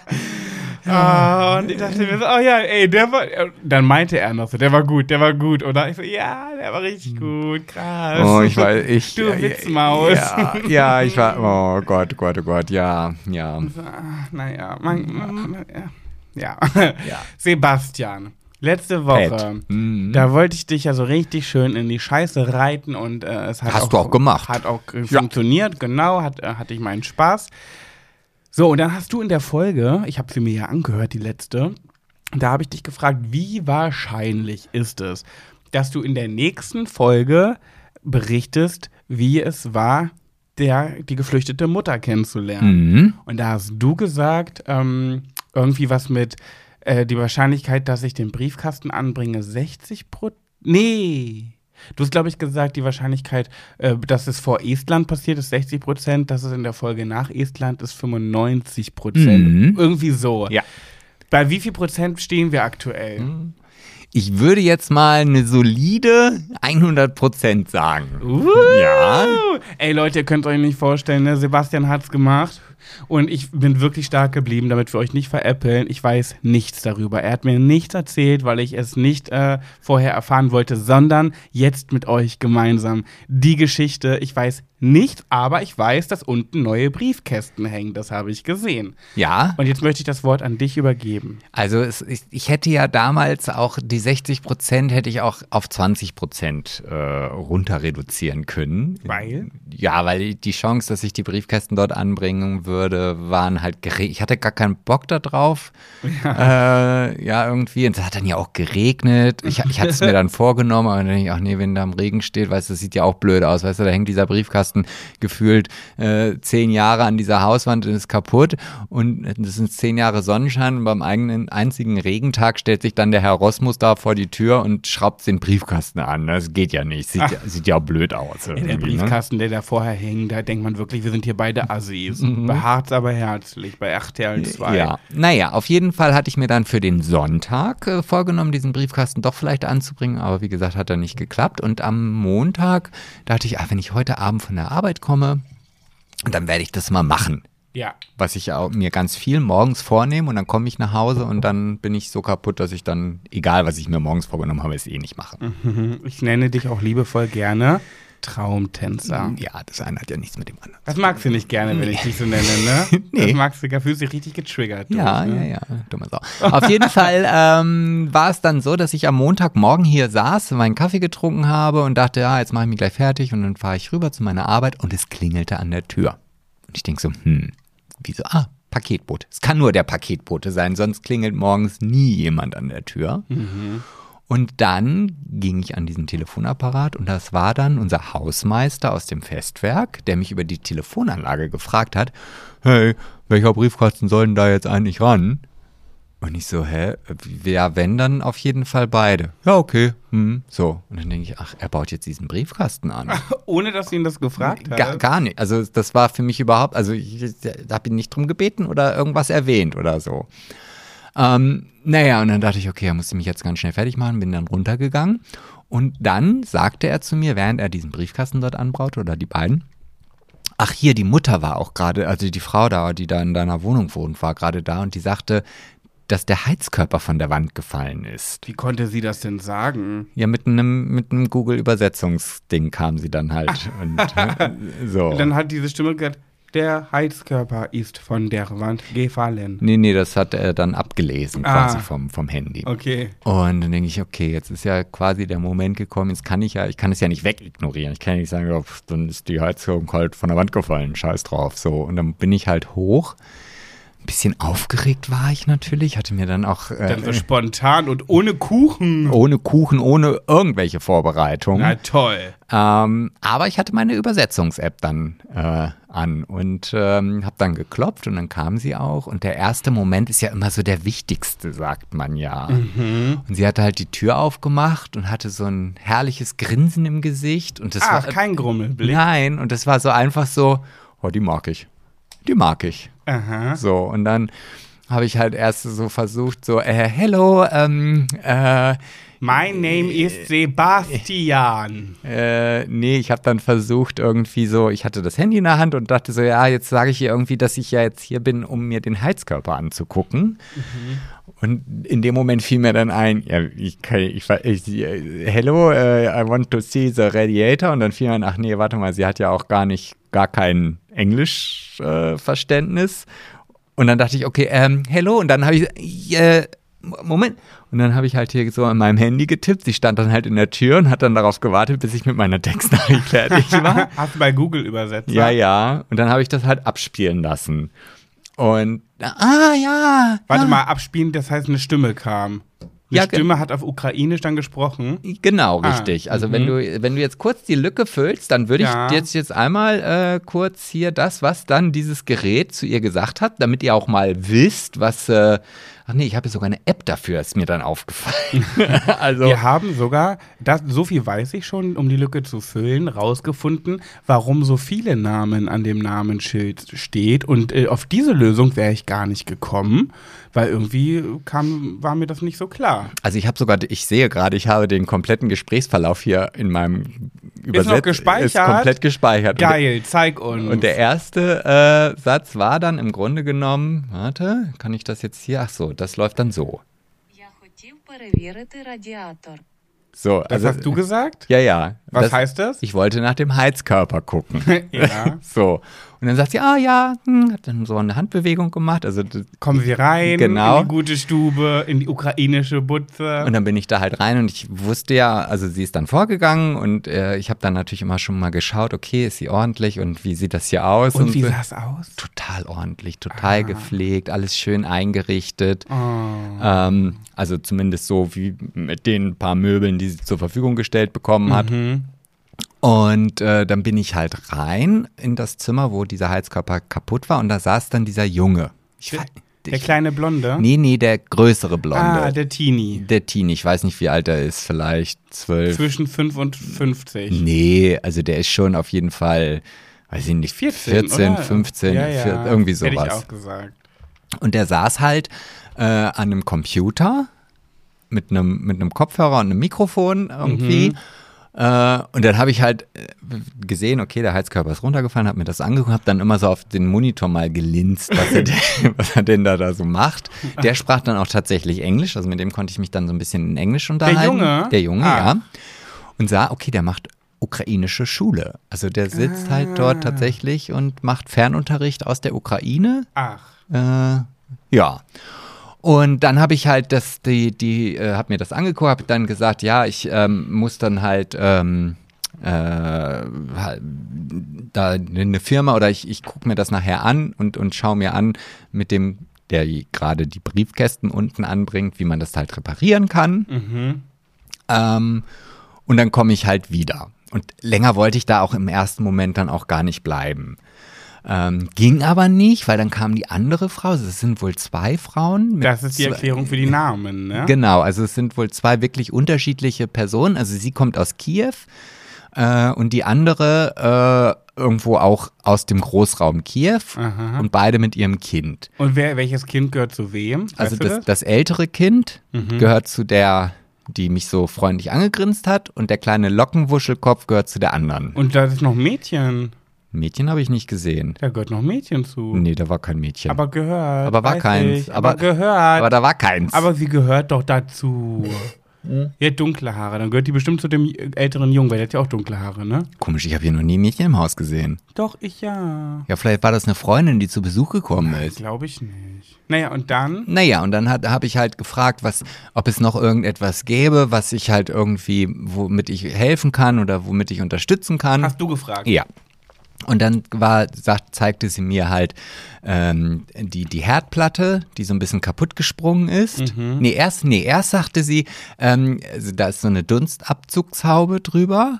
Ah, und ich dachte mir so, oh ja, ey, der war, dann meinte er noch so, der war gut, der war gut, oder? Ich so, ja, der war richtig gut, krass.
Oh, ich war, ich.
Du Witzmaus.
Ja, ja, ich war, oh Gott, Gott, oh Gott, ja, ja.
So, naja, man, ja. ja. Sebastian. Letzte Woche, mhm. da wollte ich dich ja so richtig schön in die Scheiße reiten und äh, es hat
Hast
auch,
du auch gemacht.
Hat auch ja. funktioniert, genau, hat, äh, hatte ich meinen Spaß. So, und dann hast du in der Folge, ich habe sie mir ja angehört, die letzte, da habe ich dich gefragt, wie wahrscheinlich ist es, dass du in der nächsten Folge berichtest, wie es war, der, die geflüchtete Mutter kennenzulernen.
Mhm.
Und da hast du gesagt, ähm, irgendwie was mit äh, die Wahrscheinlichkeit, dass ich den Briefkasten anbringe, 60 Prozent. Nee. Du hast, glaube ich, gesagt, die Wahrscheinlichkeit, äh, dass es vor Estland passiert, ist 60 Prozent, dass es in der Folge nach Estland ist 95 Prozent. Mhm. Irgendwie so.
Ja.
Bei wie viel Prozent stehen wir aktuell?
Mhm. Ich würde jetzt mal eine solide 100% sagen.
Uh, ja. Ey Leute, ihr könnt euch nicht vorstellen, ne? Sebastian hat's gemacht. Und ich bin wirklich stark geblieben, damit wir euch nicht veräppeln. Ich weiß nichts darüber. Er hat mir nichts erzählt, weil ich es nicht äh, vorher erfahren wollte, sondern jetzt mit euch gemeinsam. Die Geschichte, ich weiß nichts, aber ich weiß, dass unten neue Briefkästen hängen. Das habe ich gesehen.
Ja.
Und jetzt möchte ich das Wort an dich übergeben.
Also es, ich, ich, hätte ja damals auch die 60 Prozent hätte ich auch auf 20 Prozent äh, runter reduzieren können.
Weil?
Ja, weil die Chance, dass ich die Briefkästen dort anbringen würde, waren halt geregnet. Ich hatte gar keinen Bock darauf. Ja. Äh, ja, irgendwie. Und es hat dann ja auch geregnet. Ich, ich hatte es mir dann vorgenommen, aber dann denke ich, ach nee, wenn da im Regen steht, weißt du, das sieht ja auch blöd aus. Weißt du, da hängt dieser Briefkasten gefühlt äh, zehn Jahre an dieser Hauswand und ist kaputt. Und das sind zehn Jahre Sonnenschein. Und beim eigenen einzigen Regentag stellt sich dann der Herr Rosmus da vor die Tür und schraubt den Briefkasten an. Das geht ja nicht. Sieht, ja, sieht ja blöd aus.
Der ne? Briefkasten, ne? der da vorher hing, da denkt man wirklich, wir sind hier beide Assis. Mhm. Behaart aber herzlich, bei RTL 2.
Ja, naja, auf jeden Fall hatte ich mir dann für den Sonntag äh, vorgenommen, diesen Briefkasten doch vielleicht anzubringen, aber wie gesagt, hat er nicht geklappt. Und am Montag dachte ich, ach, wenn ich heute Abend von der Arbeit komme, dann werde ich das mal machen
Ja.
Was ich auch mir ganz viel morgens vornehme und dann komme ich nach Hause und dann bin ich so kaputt, dass ich dann, egal was ich mir morgens vorgenommen habe, es eh nicht mache.
Mhm. Ich nenne dich auch liebevoll gerne Traumtänzer.
Ja, das eine hat ja nichts mit dem anderen.
Das magst du nicht gerne, wenn ich dich so nenne, ne?
Nee.
Das magst du, da fühlst du dich richtig getriggert.
Ja,
durch,
ja,
ne?
ja, dumme Sau. Auf jeden Fall ähm, war es dann so, dass ich am Montagmorgen hier saß, meinen Kaffee getrunken habe und dachte, ja, jetzt mache ich mich gleich fertig und dann fahre ich rüber zu meiner Arbeit und es klingelte an der Tür. Und ich denke so, hm, wieso? Ah, Paketbote. Es kann nur der Paketbote sein, sonst klingelt morgens nie jemand an der Tür. Und dann ging ich an diesen Telefonapparat und das war dann unser Hausmeister aus dem Festwerk, der mich über die Telefonanlage gefragt hat, hey, welcher Briefkasten soll denn da jetzt eigentlich ran? Und ich so, hä? Ja, wenn, dann auf jeden Fall beide. Ja, okay. Hm, so. Und dann denke ich, ach, er baut jetzt diesen Briefkasten an.
Ohne, dass du ihn das gefragt hast.
Gar, gar nicht. Also das war für mich überhaupt, also ich, ich habe ihn nicht drum gebeten oder irgendwas erwähnt oder so. Ähm, naja, und dann dachte ich, okay, er musste mich jetzt ganz schnell fertig machen, bin dann runtergegangen. Und dann sagte er zu mir, während er diesen Briefkasten dort anbraute, oder die beiden, ach hier, die Mutter war auch gerade, also die Frau da, die da in deiner Wohnung wohnt, war gerade da und die sagte, dass der Heizkörper von der Wand gefallen ist.
Wie konnte sie das denn sagen?
Ja, mit einem, mit einem Google-Übersetzungsding kam sie dann halt. und, äh, so.
Und dann hat diese Stimme gesagt, der Heizkörper ist von der Wand gefallen.
Nee, nee, das hat er dann abgelesen
Ah.
quasi vom, vom Handy.
Okay.
Und dann denke ich, okay, jetzt ist ja quasi der Moment gekommen, jetzt kann ich ja, ich kann es ja nicht wegignorieren. Ich kann ja nicht sagen, pf, dann ist die Heizung halt von der Wand gefallen, scheiß drauf. So, und dann bin ich halt hoch. Ein bisschen aufgeregt war ich natürlich, hatte mir dann auch äh,
Dann so spontan und ohne Kuchen.
ohne Kuchen, ohne irgendwelche Vorbereitung.
Na toll.
Ähm, aber ich hatte meine Übersetzungs-App dann äh, an und ähm, habe dann geklopft und dann kam sie auch. Und der erste Moment ist ja immer so der wichtigste, sagt man ja. Und sie hatte halt die Tür aufgemacht und hatte so ein herrliches Grinsen im Gesicht. Und das
Ach,
war
kein Grummelblick.
nein, und das war so einfach so, oh, die mag ich. Die mag ich.
Aha.
So, und dann habe ich halt erst so versucht, so, äh, hello, ähm, äh,
My name is Sebastian.
Äh, nee, ich habe dann versucht irgendwie so, ich hatte das Handy in der Hand und dachte so, ja, jetzt sage ich ihr irgendwie, dass ich ja jetzt hier bin, um mir den Heizkörper anzugucken. Und in dem Moment fiel mir dann ein, ja, ich kann, ich, ich, hello, äh, I want to see the radiator. Und dann fiel mir ein, ach nee, warte mal, sie hat ja auch gar nicht, gar kein Englischverständnis. Äh, Verständnis. und dann dachte ich, okay, ähm, hello. Und dann habe ich, äh, Moment. Und dann habe ich halt hier so an meinem Handy getippt. Sie stand dann halt in der Tür und hat dann darauf gewartet, bis ich mit meiner Textnachricht fertig war.
Hast du bei Google übersetzt?
ja, ja. Und dann habe ich das halt abspielen lassen. Und, ah, ja.
Warte
ja.
mal, abspielen, das heißt, eine Stimme kam. Eine
Ja,
Stimme hat auf Ukrainisch dann gesprochen.
Genau,
Ah,
richtig. Also wenn du wenn du jetzt kurz die Lücke füllst, dann würde
Ja.
ich jetzt jetzt einmal äh, kurz hier das, was dann dieses Gerät zu ihr gesagt hat, damit ihr auch mal wisst, was. Äh, ach nee, ich habe sogar eine App dafür, ist mir dann aufgefallen. also
Wir haben sogar, das, so viel weiß ich schon, um die Lücke zu füllen, rausgefunden, warum so viele Namen an dem Namensschild steht. Und äh, auf diese Lösung wäre ich gar nicht gekommen, weil irgendwie kam, war mir das nicht so klar.
Also ich habe sogar, ich sehe gerade, ich habe den kompletten Gesprächsverlauf hier in meinem Übersetz
gespeichert?
Ist komplett gespeichert. Und,
Geil, zeig uns.
und der erste äh, Satz war dann im Grunde genommen, warte, kann ich das jetzt hier? Ach so, das läuft dann so. So,
das
also,
hast du äh, gesagt?
Ja, ja.
Was
das,
heißt das?
Ich wollte nach dem Heizkörper gucken.
ja.
So. Und dann sagt sie, ah ja, hm, hat dann so eine Handbewegung gemacht. Also
Kommen Sie rein
Genau.
in die gute Stube, in die ukrainische Butze.
Und dann bin ich da halt rein und ich wusste ja, also sie ist dann vorgegangen und äh, ich habe dann natürlich immer schon mal geschaut, okay, ist sie ordentlich und wie sieht das hier aus?
Und wie
so.
sah es aus?
Total ordentlich, total gepflegt, alles schön eingerichtet.
Oh.
Ähm, also zumindest so wie mit den paar Möbeln, die sie zur Verfügung gestellt bekommen hat.
Mhm.
Und äh, dann bin ich halt rein in das Zimmer, wo dieser Heizkörper kaputt war und da saß dann dieser Junge. Ich,
Der, der kleine Blonde?
Nee, nee, der größere Blonde.
Ah, der Teenie.
der Teenie, ich weiß nicht, wie alt er ist, vielleicht zwölf.
Zwischen 5 und 50.
Nee, also der ist schon auf jeden Fall, weiß ich nicht,
14,
14
oder?
15,
ja, ja.
14, irgendwie
Hätte ich
sowas.
auch gesagt.
Und der saß halt äh, an einem Computer mit einem, mit einem Kopfhörer und einem Mikrofon irgendwie.
Mhm.
Äh, und dann habe ich halt äh, gesehen, okay, der Heizkörper ist runtergefallen, habe mir das angeguckt, habe dann immer so auf den Monitor mal gelinst, was er, denn, was er denn da, da so macht. Der sprach dann auch tatsächlich Englisch, also mit dem konnte ich mich dann so ein bisschen in Englisch unterhalten.
Junge?
Der Junge,
Ah.
ja. Und sah, okay, der macht ukrainische Schule. Also der sitzt halt dort tatsächlich und macht Fernunterricht aus der Ukraine.
Ach.
Äh, ja. Und dann habe ich halt das, die, die, äh, habe mir das angeguckt, habe dann gesagt, ja, ich ähm, muss dann halt ähm, äh, halt, da eine Firma oder ich, ich gucke mir das nachher an und, und schaue mir an mit dem, der gerade die Briefkästen unten anbringt, wie man das halt reparieren kann.
Mhm.
Ähm, und dann komme ich halt wieder. Und länger wollte ich da auch im ersten Moment dann auch gar nicht bleiben. Ähm, ging aber nicht, weil dann kam die andere Frau. Also Es sind wohl zwei Frauen.
Das ist die Erklärung für die Namen, ne?
Genau, also es sind wohl zwei wirklich unterschiedliche Personen. Also sie kommt aus Kiew äh, und die andere äh, irgendwo auch aus dem Großraum Kiew
Aha.
und beide mit ihrem Kind.
Und wer, welches Kind gehört zu wem?
Also
Weißt du
das, das ältere Kind
Mhm.
gehört zu der, die mich so freundlich angegrinst hat und der kleine Lockenwuschelkopf gehört zu der anderen.
Und da ist noch ein Mädchen.
Mädchen habe ich nicht gesehen.
Da gehört noch ein Mädchen zu.
Nee, da war kein Mädchen.
Aber gehört.
Aber war keins.
Ich.
Aber-
Aber, gehört.
Aber da war keins.
Aber sie gehört doch dazu.
Hm?
Die hat dunkle Haare. Dann gehört die bestimmt zu dem älteren Jungen, weil der hat ja auch dunkle Haare, ne?
Komisch, ich habe hier noch nie ein Mädchen im Haus gesehen.
Doch, ich ja.
Ja, vielleicht war das eine Freundin, die zu Besuch gekommen ist.
Glaube ich nicht. Naja, und dann?
Naja, und dann habe ich halt gefragt, was, ob es noch irgendetwas gäbe, was ich halt irgendwie, womit ich helfen kann oder womit ich unterstützen kann.
Hast du gefragt?
Ja. Und dann war, sagt, zeigte sie mir halt ähm, die, die Herdplatte, die so ein bisschen kaputt gesprungen ist. Nee, erst, nee, erst sagte sie, ähm, also da ist so eine Dunstabzugshaube drüber.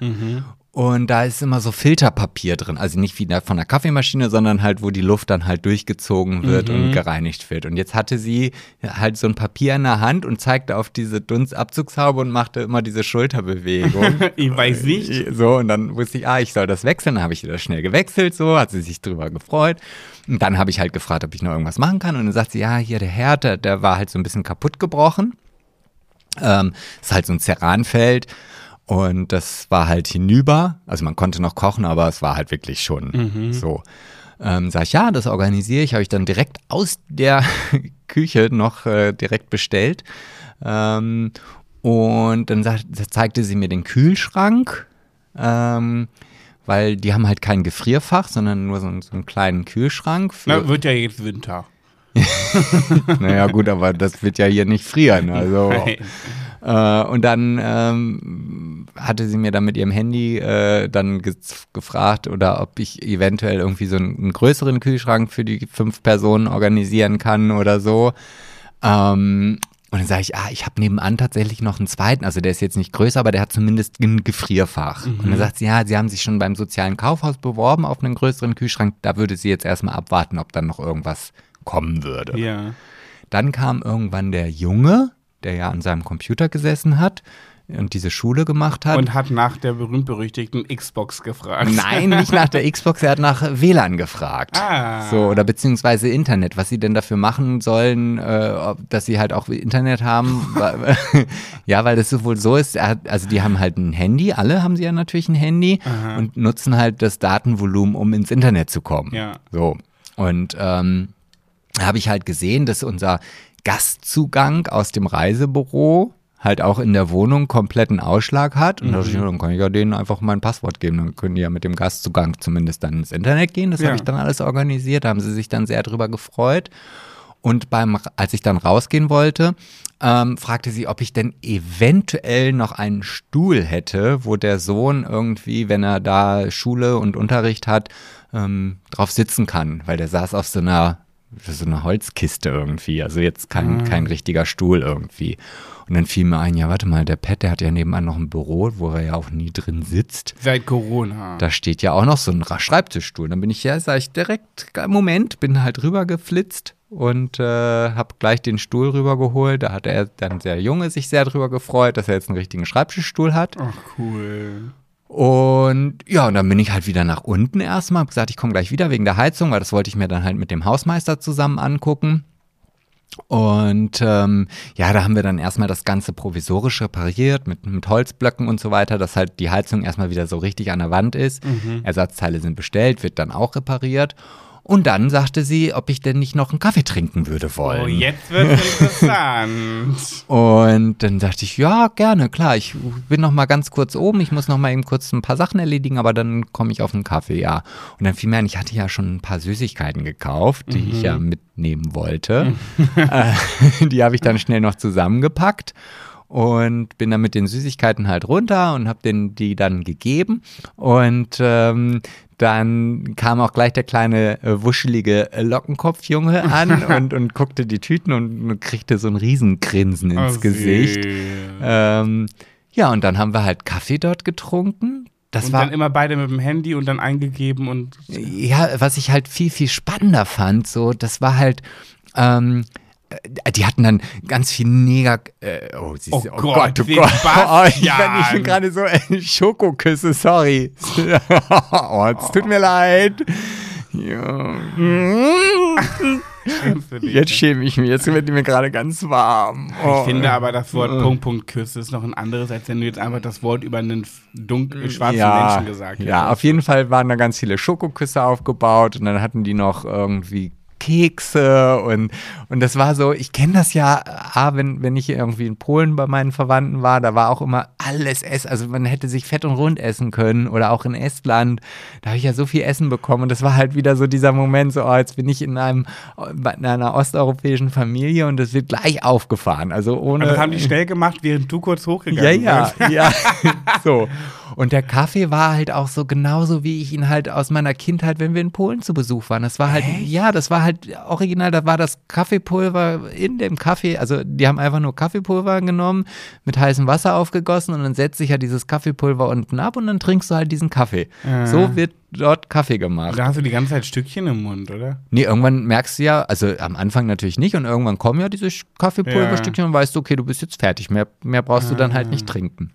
Und da ist immer so Filterpapier drin. Also nicht wie von der Kaffeemaschine, sondern halt, wo die Luft dann halt durchgezogen wird und gereinigt wird. Und jetzt hatte sie halt so ein Papier in der Hand und zeigte auf diese Dunstabzugshaube und machte immer diese Schulterbewegung.
Ich weiß nicht.
So, und dann wusste ich, ah, ich soll das wechseln. Dann habe ich das schnell gewechselt, so, hat sie sich drüber gefreut. Und dann habe ich halt gefragt, ob ich noch irgendwas machen kann. Und dann sagt sie, ja, hier der Herd, der, der war halt so ein bisschen kaputt gebrochen. Ähm, ist halt so ein Ceranfeld. Und das war halt hinüber. Also man konnte noch kochen, aber es war halt wirklich schon so. Ähm, sag ich, ja, das organisiere ich, habe ich dann direkt aus der Küche noch äh, direkt bestellt. Ähm, und dann zeigte sie mir den Kühlschrank, ähm, weil die haben halt kein Gefrierfach, sondern nur so, einen- so einen kleinen Kühlschrank.
Na, wird ja jetzt Winter.
naja, gut, aber das wird ja hier nicht frieren. Also. Äh, und dann ähm, hatte sie mir dann mit ihrem Handy äh, dann ge gefragt, oder ob ich eventuell irgendwie so einen, einen größeren Kühlschrank für die fünf Personen organisieren kann oder so. Ähm, und dann sage ich, ah, ich habe nebenan tatsächlich noch einen zweiten, also der ist jetzt nicht größer, aber der hat zumindest ein Gefrierfach. Und dann sagt sie, ja, sie haben sich schon beim sozialen Kaufhaus beworben auf einen größeren Kühlschrank, da würde sie jetzt erstmal abwarten, ob dann noch irgendwas kommen würde.
Ja.
Dann kam irgendwann der Junge, der ja an seinem Computer gesessen hat und diese Schule gemacht hat.
Und hat nach der berühmt-berüchtigten Xbox gefragt.
Nein, nicht nach der Xbox, er hat nach WLAN gefragt.
Ah.
So, oder beziehungsweise Internet, was sie denn dafür machen sollen, äh, dass sie halt auch Internet haben. Ja, weil das so wohl so ist, hat, also die haben halt ein Handy, alle haben sie ja natürlich ein Handy und nutzen halt das Datenvolumen, um ins Internet zu kommen.
Ja.
So. Und ähm, da habe ich halt gesehen, dass unser Gastzugang aus dem Reisebüro halt auch in der Wohnung kompletten Ausschlag hat. Und da dachte ich, dann kann ich ja denen einfach mein Passwort geben. Dann können die ja mit dem Gastzugang zumindest dann ins Internet gehen. Das
Ja.
habe ich dann alles organisiert. Da haben sie sich dann sehr drüber gefreut. Und beim, als ich dann rausgehen wollte, ähm, fragte sie, ob ich denn eventuell noch einen Stuhl hätte, wo der Sohn irgendwie, wenn er da Schule und Unterricht hat, ähm, drauf sitzen kann, weil der saß auf so einer, so einer Holzkiste irgendwie, also jetzt kein, kein richtiger Stuhl irgendwie. Und dann fiel mir ein, ja, warte mal, der Pet, der hat ja nebenan noch ein Büro, wo er ja auch nie drin sitzt.
Seit Corona.
Da steht ja auch noch so ein Schreibtischstuhl. Dann bin ich ja, sag ich direkt, Moment, bin halt rübergeflitzt und äh, habe gleich den Stuhl rübergeholt. Da hat er dann der Junge sich sehr drüber gefreut, dass er jetzt einen richtigen Schreibtischstuhl hat.
Ach, cool.
Und ja, und dann bin ich halt wieder nach unten erstmal, hab gesagt, ich komme gleich wieder wegen der Heizung, weil das wollte ich mir dann halt mit dem Hausmeister zusammen angucken. Und ähm, ja, da haben wir dann erstmal das Ganze provisorisch repariert mit, mit Holzblöcken und so weiter, dass halt die Heizung erstmal wieder so richtig an der Wand ist. Ersatzteile sind bestellt, wird dann auch repariert. Und dann sagte sie, ob ich denn nicht noch einen Kaffee trinken würde wollen.
Oh, jetzt wird interessant.
Und dann dachte ich, ja, gerne, klar. Ich bin noch mal ganz kurz oben. Ich muss noch mal eben kurz ein paar Sachen erledigen, aber dann komme ich auf einen Kaffee, ja. Und dann fiel mir ein, ich hatte ja schon ein paar Süßigkeiten gekauft, die ich ja mitnehmen wollte. äh, die habe ich dann schnell noch zusammengepackt und bin dann mit den Süßigkeiten halt runter und habe den die dann gegeben und ähm, dann kam auch gleich der kleine äh, wuschelige äh, Lockenkopfjunge an und, und guckte die Tüten und, kriegte so ein Riesengrinsen ins
Oh,
Gesicht. Ähm, ja, und dann haben wir halt Kaffee dort getrunken. Das
Und
war
dann immer beide mit dem Handy und dann eingegeben und.
ja, was ich halt viel, viel spannender fand, so, das war halt, ähm, äh, die hatten dann ganz viel Neger. Äh, oh, siehst
Oh
du,
Gott,
oh Gott. Oh, ich, bin, ich bin gerade so äh, Schokoküsse, sorry. oh, es tut mir leid. Ja. Jetzt
ne?
schäme ich mich, jetzt wird mir gerade ganz warm. Oh.
Ich finde aber das Wort Punkt, Punkt, Küsse ist noch ein anderes, als wenn du jetzt einfach das Wort über einen dunkel, schwarzen Menschen gesagt hättest.
Ja, auf jeden Fall waren da ganz viele Schokoküsse aufgebaut und dann hatten die noch irgendwie Kekse und, und das war so, ich kenne das ja, ah, wenn, wenn ich irgendwie in Polen bei meinen Verwandten war, da war auch immer alles Essen, also man hätte sich fett und rund essen können oder auch in Estland, da habe ich ja so viel Essen bekommen und das war halt wieder so dieser Moment, so, oh, jetzt bin ich in einem, in einer osteuropäischen Familie und das wird gleich aufgefahren, also ohne...
Aber das haben die schnell gemacht, während du kurz
Ja,
hochgegangen
ja,
bist.
ja. so. Und der Kaffee war halt auch so genauso, wie ich ihn halt aus meiner Kindheit, wenn wir in Polen zu Besuch waren. Das war halt, ja, das war halt original, da war das Kaffeepulver in dem Kaffee, also die haben einfach nur Kaffeepulver genommen, mit heißem Wasser aufgegossen und dann setzt sich ja dieses Kaffeepulver unten ab und dann trinkst du halt diesen Kaffee.
Ja.
So wird dort Kaffee gemacht.
Da hast du die ganze Zeit Stückchen im Mund, oder?
Nee, irgendwann merkst du ja, also am Anfang natürlich nicht und irgendwann kommen ja diese Kaffeepulverstückchen und weißt du, okay, du bist jetzt fertig, mehr, mehr brauchst du dann halt nicht trinken.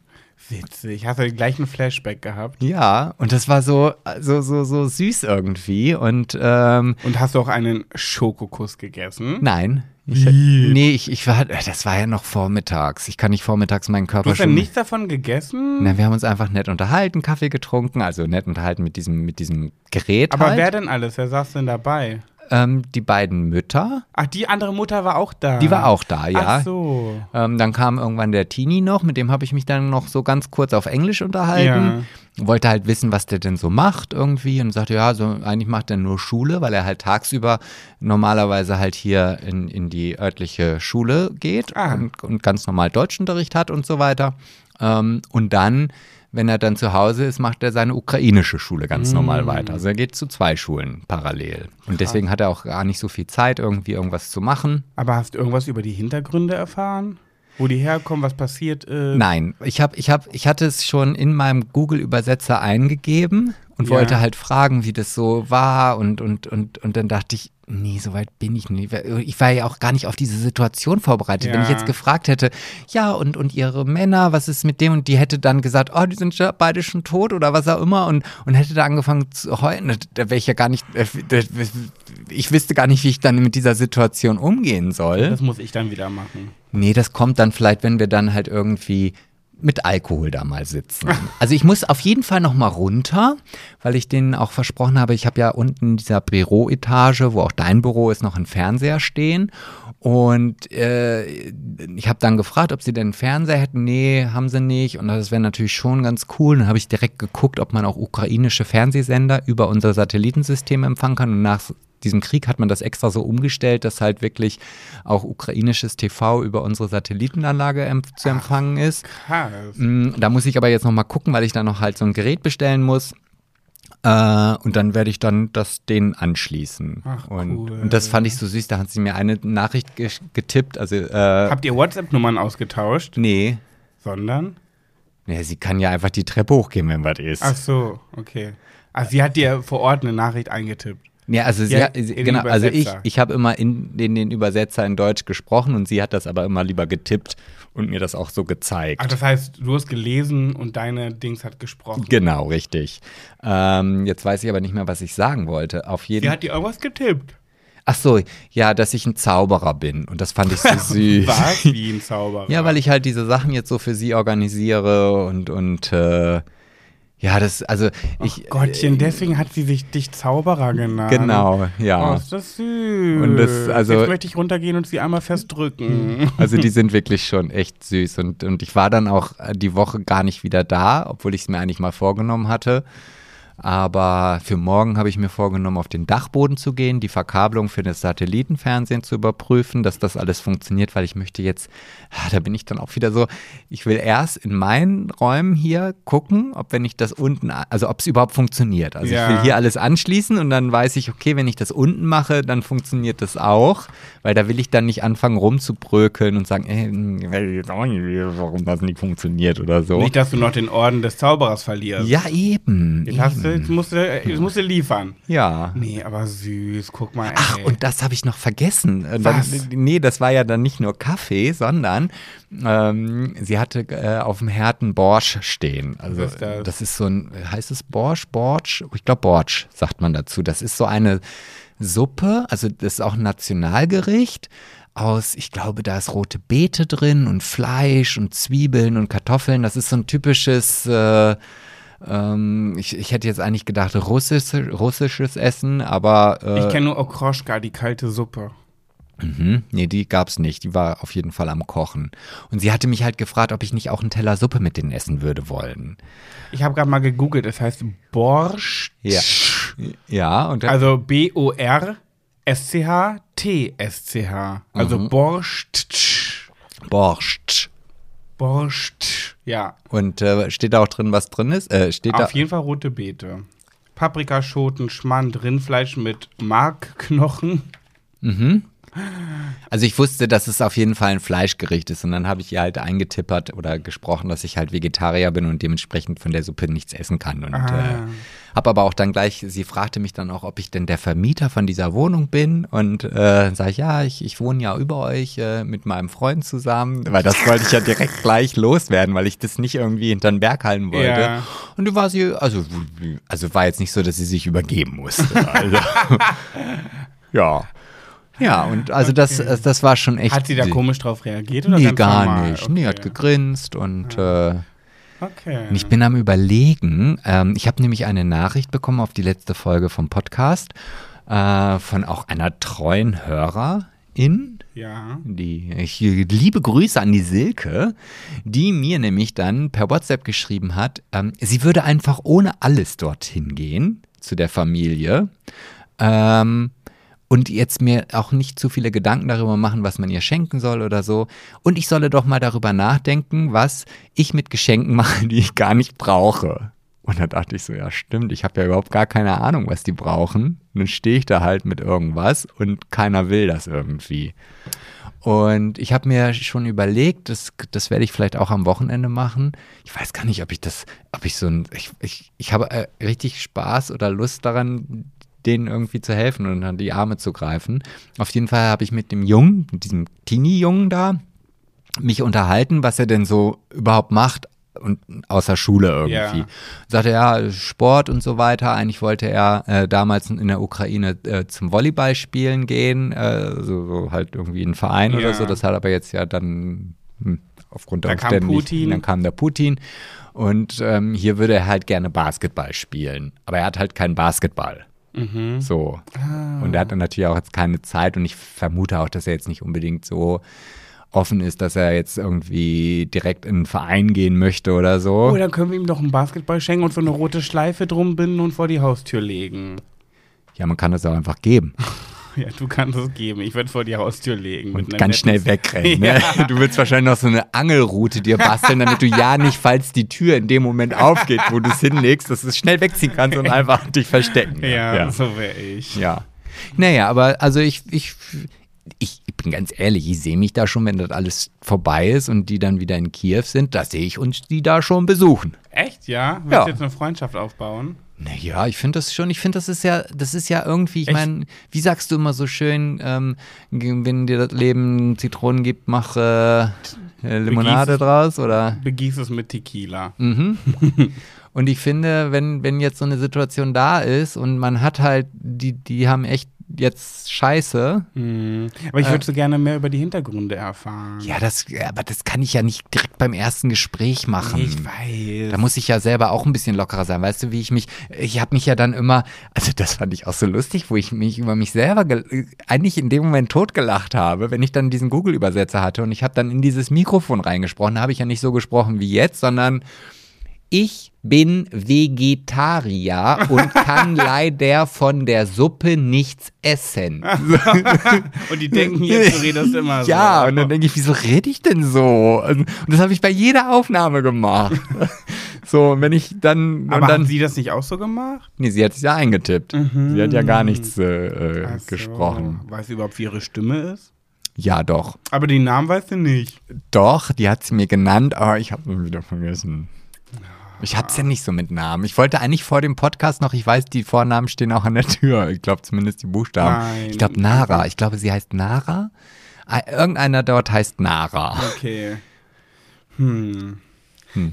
Witzig. Hast du gleich einen Flashback gehabt?
Ja, und das war so, so, so, so süß irgendwie. Und ähm,
Und hast du auch einen Schokokuss gegessen?
nein. Ich, nee, ich, ich war, das war ja noch vormittags. Ich kann nicht vormittags meinen
Du
Körper
hast ja
schon.
nichts davon gegessen?
Na, wir haben uns einfach nett unterhalten, Kaffee getrunken, also nett unterhalten mit diesem, mit diesem Gerät.
Aber
halt.
wer denn alles? Wer saß denn dabei?
Ähm, die beiden Mütter,
Ach, die andere Mutter war auch da.
die war auch da, ja.
Ach so.
Ähm, dann kam irgendwann der Teenie noch, mit dem habe ich mich dann noch so ganz kurz auf Englisch unterhalten. Wollte halt wissen, was der denn so macht irgendwie und sagte, ja, so eigentlich macht er nur Schule, weil er halt tagsüber normalerweise halt hier in, in die örtliche Schule geht
Ah.
und, und ganz normal Deutschunterricht hat und so weiter. Ähm, und dann, wenn er dann zu Hause ist, macht er seine ukrainische Schule ganz normal weiter. Also er geht zu zwei Schulen parallel. Und deswegen hat er auch gar nicht so viel Zeit, irgendwie irgendwas zu machen.
Aber hast du irgendwas über die Hintergründe erfahren? Wo die herkommen, was passiert ist?
Nein, ich habe, ich habe, ich hatte es schon in meinem Google-Übersetzer eingegeben und
Ja.
wollte halt fragen, wie das so war und und und und dann dachte ich, nee, so weit bin ich nicht. Ich war ja auch gar nicht auf diese Situation vorbereitet. Wenn ich
Ja.
jetzt gefragt hätte, ja und und ihre Männer, was ist mit dem und die hätte dann gesagt, oh, die sind ja beide schon tot oder was auch immer und und hätte da angefangen zu heulen, da wäre ich ja gar nicht, äh, ich wüsste gar nicht, wie ich dann mit dieser Situation umgehen soll.
Das muss ich dann wieder machen.
Nee, das kommt dann vielleicht, wenn wir dann halt irgendwie mit Alkohol da mal sitzen. Also ich muss auf jeden Fall noch mal runter, weil ich denen auch versprochen habe, ich habe ja unten in dieser Büroetage, wo auch dein Büro ist, noch einen Fernseher stehen. Und äh, ich habe dann gefragt, ob sie denn einen Fernseher hätten. Nee, haben sie nicht. Und das wäre natürlich schon ganz cool. Dann habe ich direkt geguckt, ob man auch ukrainische Fernsehsender über unser Satellitensystem empfangen kann. Und nach diesem Krieg hat man das extra so umgestellt, dass halt wirklich auch ukrainisches TV über unsere Satellitenanlage em zu empfangen ist.
Krass.
Mm, Da muss ich aber jetzt noch mal gucken, weil ich da noch halt so ein Gerät bestellen muss. Äh, und dann werde ich dann das denen anschließen.
Ach,
und,
cool.
und das fand ich so süß. Da hat sie mir eine Nachricht ge getippt. Also, äh,
Habt ihr WhatsApp-Nummern ausgetauscht?
nee.
Sondern?
Ja, sie kann ja einfach die Treppe hochgehen, wenn was ist.
Ach so, okay. Also sie hat dir vor Ort eine Nachricht eingetippt.
Ja, also, sie,
Ja,
sie,
in
genau, also ich, ich habe immer in den, den Übersetzer in Deutsch gesprochen und sie hat das aber immer lieber getippt und mir das auch so gezeigt.
Ach, das heißt, du hast gelesen und deine Dings hat gesprochen.
Genau, richtig. Ähm, jetzt weiß ich aber nicht mehr, was ich sagen wollte. Auf jeden
Sie hat dir irgendwas getippt.
Ach so, ja, dass ich ein Zauberer bin. Und das fand ich so süß.
Was? Wie ein Zauberer.
Ja, weil ich halt diese Sachen jetzt so für sie organisiere und, und äh, ja, das, also ich.
Oh Gottchen, deswegen hat sie sich dich Zauberer genannt.
Genau, ja.
Oh, ist das süß.
Und das- also-
Jetzt möchte ich runtergehen und sie einmal festdrücken.
Also die sind wirklich schon echt süß. Und, und ich war dann auch äh, die Woche gar nicht wieder da, obwohl ich es mir eigentlich mal vorgenommen hatte. Aber für morgen habe ich mir vorgenommen, auf den Dachboden zu gehen, die Verkabelung für das Satellitenfernsehen zu überprüfen, dass das alles funktioniert, weil ich möchte jetzt, ah, da bin ich dann auch wieder so, ich will erst in meinen Räumen hier gucken, ob wenn ich das unten, also ob es überhaupt funktioniert. Also
Ja.
ich will hier alles anschließen und dann weiß ich, okay, wenn ich das unten mache, dann funktioniert das auch, weil da will ich dann nicht anfangen rumzubrökeln und sagen, ey, ich weiß jetzt auch nicht, warum das nicht funktioniert oder so.
Nicht, dass du noch den Orden des Zauberers verlierst.
ja, eben.
Jetzt, hast du,
eben.
jetzt, musst du, jetzt musst du liefern.
Ja.
Nee, aber süß. Guck mal, ey.
Ach, und das habe ich noch vergessen. Äh, Dann,
Was?
nee, das war ja dann nicht nur Kaffee, sondern ähm, sie hatte äh, auf dem Herd einen Borsch stehen. Also
Was ist das?
das ist so ein, heißt es Borsch, Borsch? Ich glaube Borsch sagt man dazu. Das ist so eine Suppe, also das ist auch ein Nationalgericht aus, ich glaube, da ist rote Beete drin und Fleisch und Zwiebeln und Kartoffeln. Das ist so ein typisches äh, ähm, ich, ich hätte jetzt eigentlich gedacht, russisch, russisches Essen, aber. Äh,
ich kenne nur Okroschka, die kalte Suppe.
Mhm. Nee, die gab's nicht. Die war auf jeden Fall am Kochen. Und sie hatte mich halt gefragt, ob ich nicht auch einen Teller Suppe mit denen essen würde wollen.
Ich habe gerade mal gegoogelt, es heißt Borscht.
Ja. Ja, und dann,
Also B-O-R-S-C-H-T-S-C-h. Also
Mhm.
Borscht.
Borscht.
Borscht. Ja.
Und äh, steht da auch drin, was drin ist? Äh, steht da.
Auf jeden Fall rote Beete. Paprikaschoten, Schmand, Rindfleisch mit Markknochen.
Also ich wusste, dass es auf jeden Fall ein Fleischgericht ist und dann habe ich ihr halt eingetippert oder gesprochen, dass ich halt Vegetarier bin und dementsprechend von der Suppe nichts essen kann. Und
Ah.
äh, habe aber auch dann gleich, sie fragte mich dann auch, ob ich denn der Vermieter von dieser Wohnung bin und äh, sage ich, ja, ich, ich wohne ja über euch äh, mit meinem Freund zusammen, weil das wollte ich ja direkt gleich loswerden, weil ich das nicht irgendwie hinter den Berg halten wollte.
Ja.
Und du war sie, also, also war jetzt nicht so, dass sie sich übergeben musste. Also, ja. Ja, und also das, das war schon echt.
Hat sie da komisch drauf reagiert? Oder
Nee, gar
normal?
nicht. Nee, hat
Okay.
gegrinst und äh,
Okay.
und ich bin am überlegen, ähm, ich habe nämlich eine Nachricht bekommen auf die letzte Folge vom Podcast äh, von auch einer treuen Hörerin,
Ja.
die ich, liebe Grüße an die Silke, die mir nämlich dann per WhatsApp geschrieben hat, ähm, sie würde einfach ohne alles dorthin gehen zu der Familie. Ähm, und jetzt mir auch nicht zu viele Gedanken darüber machen, was man ihr schenken soll oder so. Und ich solle doch mal darüber nachdenken, was ich mit Geschenken mache, die ich gar nicht brauche. Und da dachte ich so, ja stimmt, ich habe ja überhaupt gar keine Ahnung, was die brauchen. Und dann stehe ich da halt mit irgendwas und keiner will das irgendwie. Und ich habe mir schon überlegt, das, das werde ich vielleicht auch am Wochenende machen. Ich weiß gar nicht, ob ich das, ob ich so ein, ich, ich, ich habe äh, richtig Spaß oder Lust daran, denen irgendwie zu helfen und an die Arme zu greifen. Auf jeden Fall habe ich mit dem Jungen, mit diesem Teenie-Jungen da, mich unterhalten, was er denn so überhaupt macht und außer Schule irgendwie.
Ja.
Sagte ja, Sport und so weiter. Eigentlich wollte er äh, damals in der Ukraine äh, zum Volleyball spielen gehen, äh, so, so halt irgendwie ein Verein
Ja.
oder so. Das hat aber jetzt ja dann hm, aufgrund der
Da kam
Umstände nicht-
Putin.
Dann kam der Putin und ähm, hier würde er halt gerne Basketball spielen, aber er hat halt keinen Basketball.
Mhm.
So.
Ah.
Und er hat dann natürlich auch jetzt keine Zeit und ich vermute auch, dass er jetzt nicht unbedingt so offen ist, dass er jetzt irgendwie direkt in einen Verein gehen möchte oder so.
Oh, dann können wir ihm doch einen Basketball schenken und so eine rote Schleife drum binden und vor die Haustür legen.
Ja, man kann das auch einfach geben
Ja, du kannst es geben. Ich würde vor die Haustür legen.
und ganz
netten-
schnell wegrennen. Ne? Du willst wahrscheinlich noch so eine Angelroute dir basteln, damit du ja nicht, falls die Tür in dem Moment aufgeht, wo du es hinlegst, dass du es schnell wegziehen kannst und einfach dich verstecken.
Ja,
ja.
so wäre ich.
Ja. Naja, aber also ich, ich, ich, ich bin ganz ehrlich, ich sehe mich da schon, wenn das alles vorbei ist und die dann wieder in Kiew sind, da sehe ich uns die da schon besuchen.
Echt, ja? Willst
Ja.
du jetzt eine Freundschaft aufbauen?
Naja, ich finde das schon, ich finde, das ist ja, das ist ja irgendwie, ich meine, wie sagst du immer so schön, ähm, wenn dir das Leben Zitronen gibt, mach äh, äh, Limonade
Begieß-
draus oder?
Begieß es mit Tequila.
Mhm. Und ich finde, wenn, wenn jetzt so eine Situation da ist und man hat halt, die, die haben echt jetzt scheiße.
Hm. Aber ich würde so gerne mehr über die Hintergründe erfahren.
Ja, das, aber das kann ich ja nicht direkt beim ersten Gespräch machen.
ich weiß.
Da muss ich ja selber auch ein bisschen lockerer sein. Weißt du, wie ich mich, ich habe mich ja dann immer, also das fand ich auch so lustig, wo ich mich über mich selber eigentlich in dem Moment totgelacht habe, wenn ich dann diesen Google-Übersetzer hatte und ich habe dann in dieses Mikrofon reingesprochen. Da habe ich ja nicht so gesprochen wie jetzt, sondern ich bin Vegetarier und kann leider von der Suppe nichts essen.
Und die denken jetzt, du redest immer so.
Ja, und dann denke ich, wieso rede ich denn so? Und das habe ich bei jeder Aufnahme gemacht. so, und wenn ich dann.
Aber
und dann,
haben sie das nicht auch so gemacht?
nee, sie hat es ja eingetippt. Sie hat ja gar nichts äh, äh,
so.
gesprochen.
Weißt du überhaupt, wie ihre Stimme ist?
Ja, doch.
Aber den Namen weißt du nicht.
Doch, die hat sie mir genannt, aber ich habe ihn wieder vergessen. Ich hab's ja nicht so mit Namen. Ich wollte eigentlich vor dem Podcast noch, ich weiß, die Vornamen stehen auch an der Tür. Ich glaube zumindest die Buchstaben.
Nein.
Ich glaube Nara. Ich glaube, sie heißt Nara. Äh, Irgendeiner dort heißt Nara.
Okay. Hm.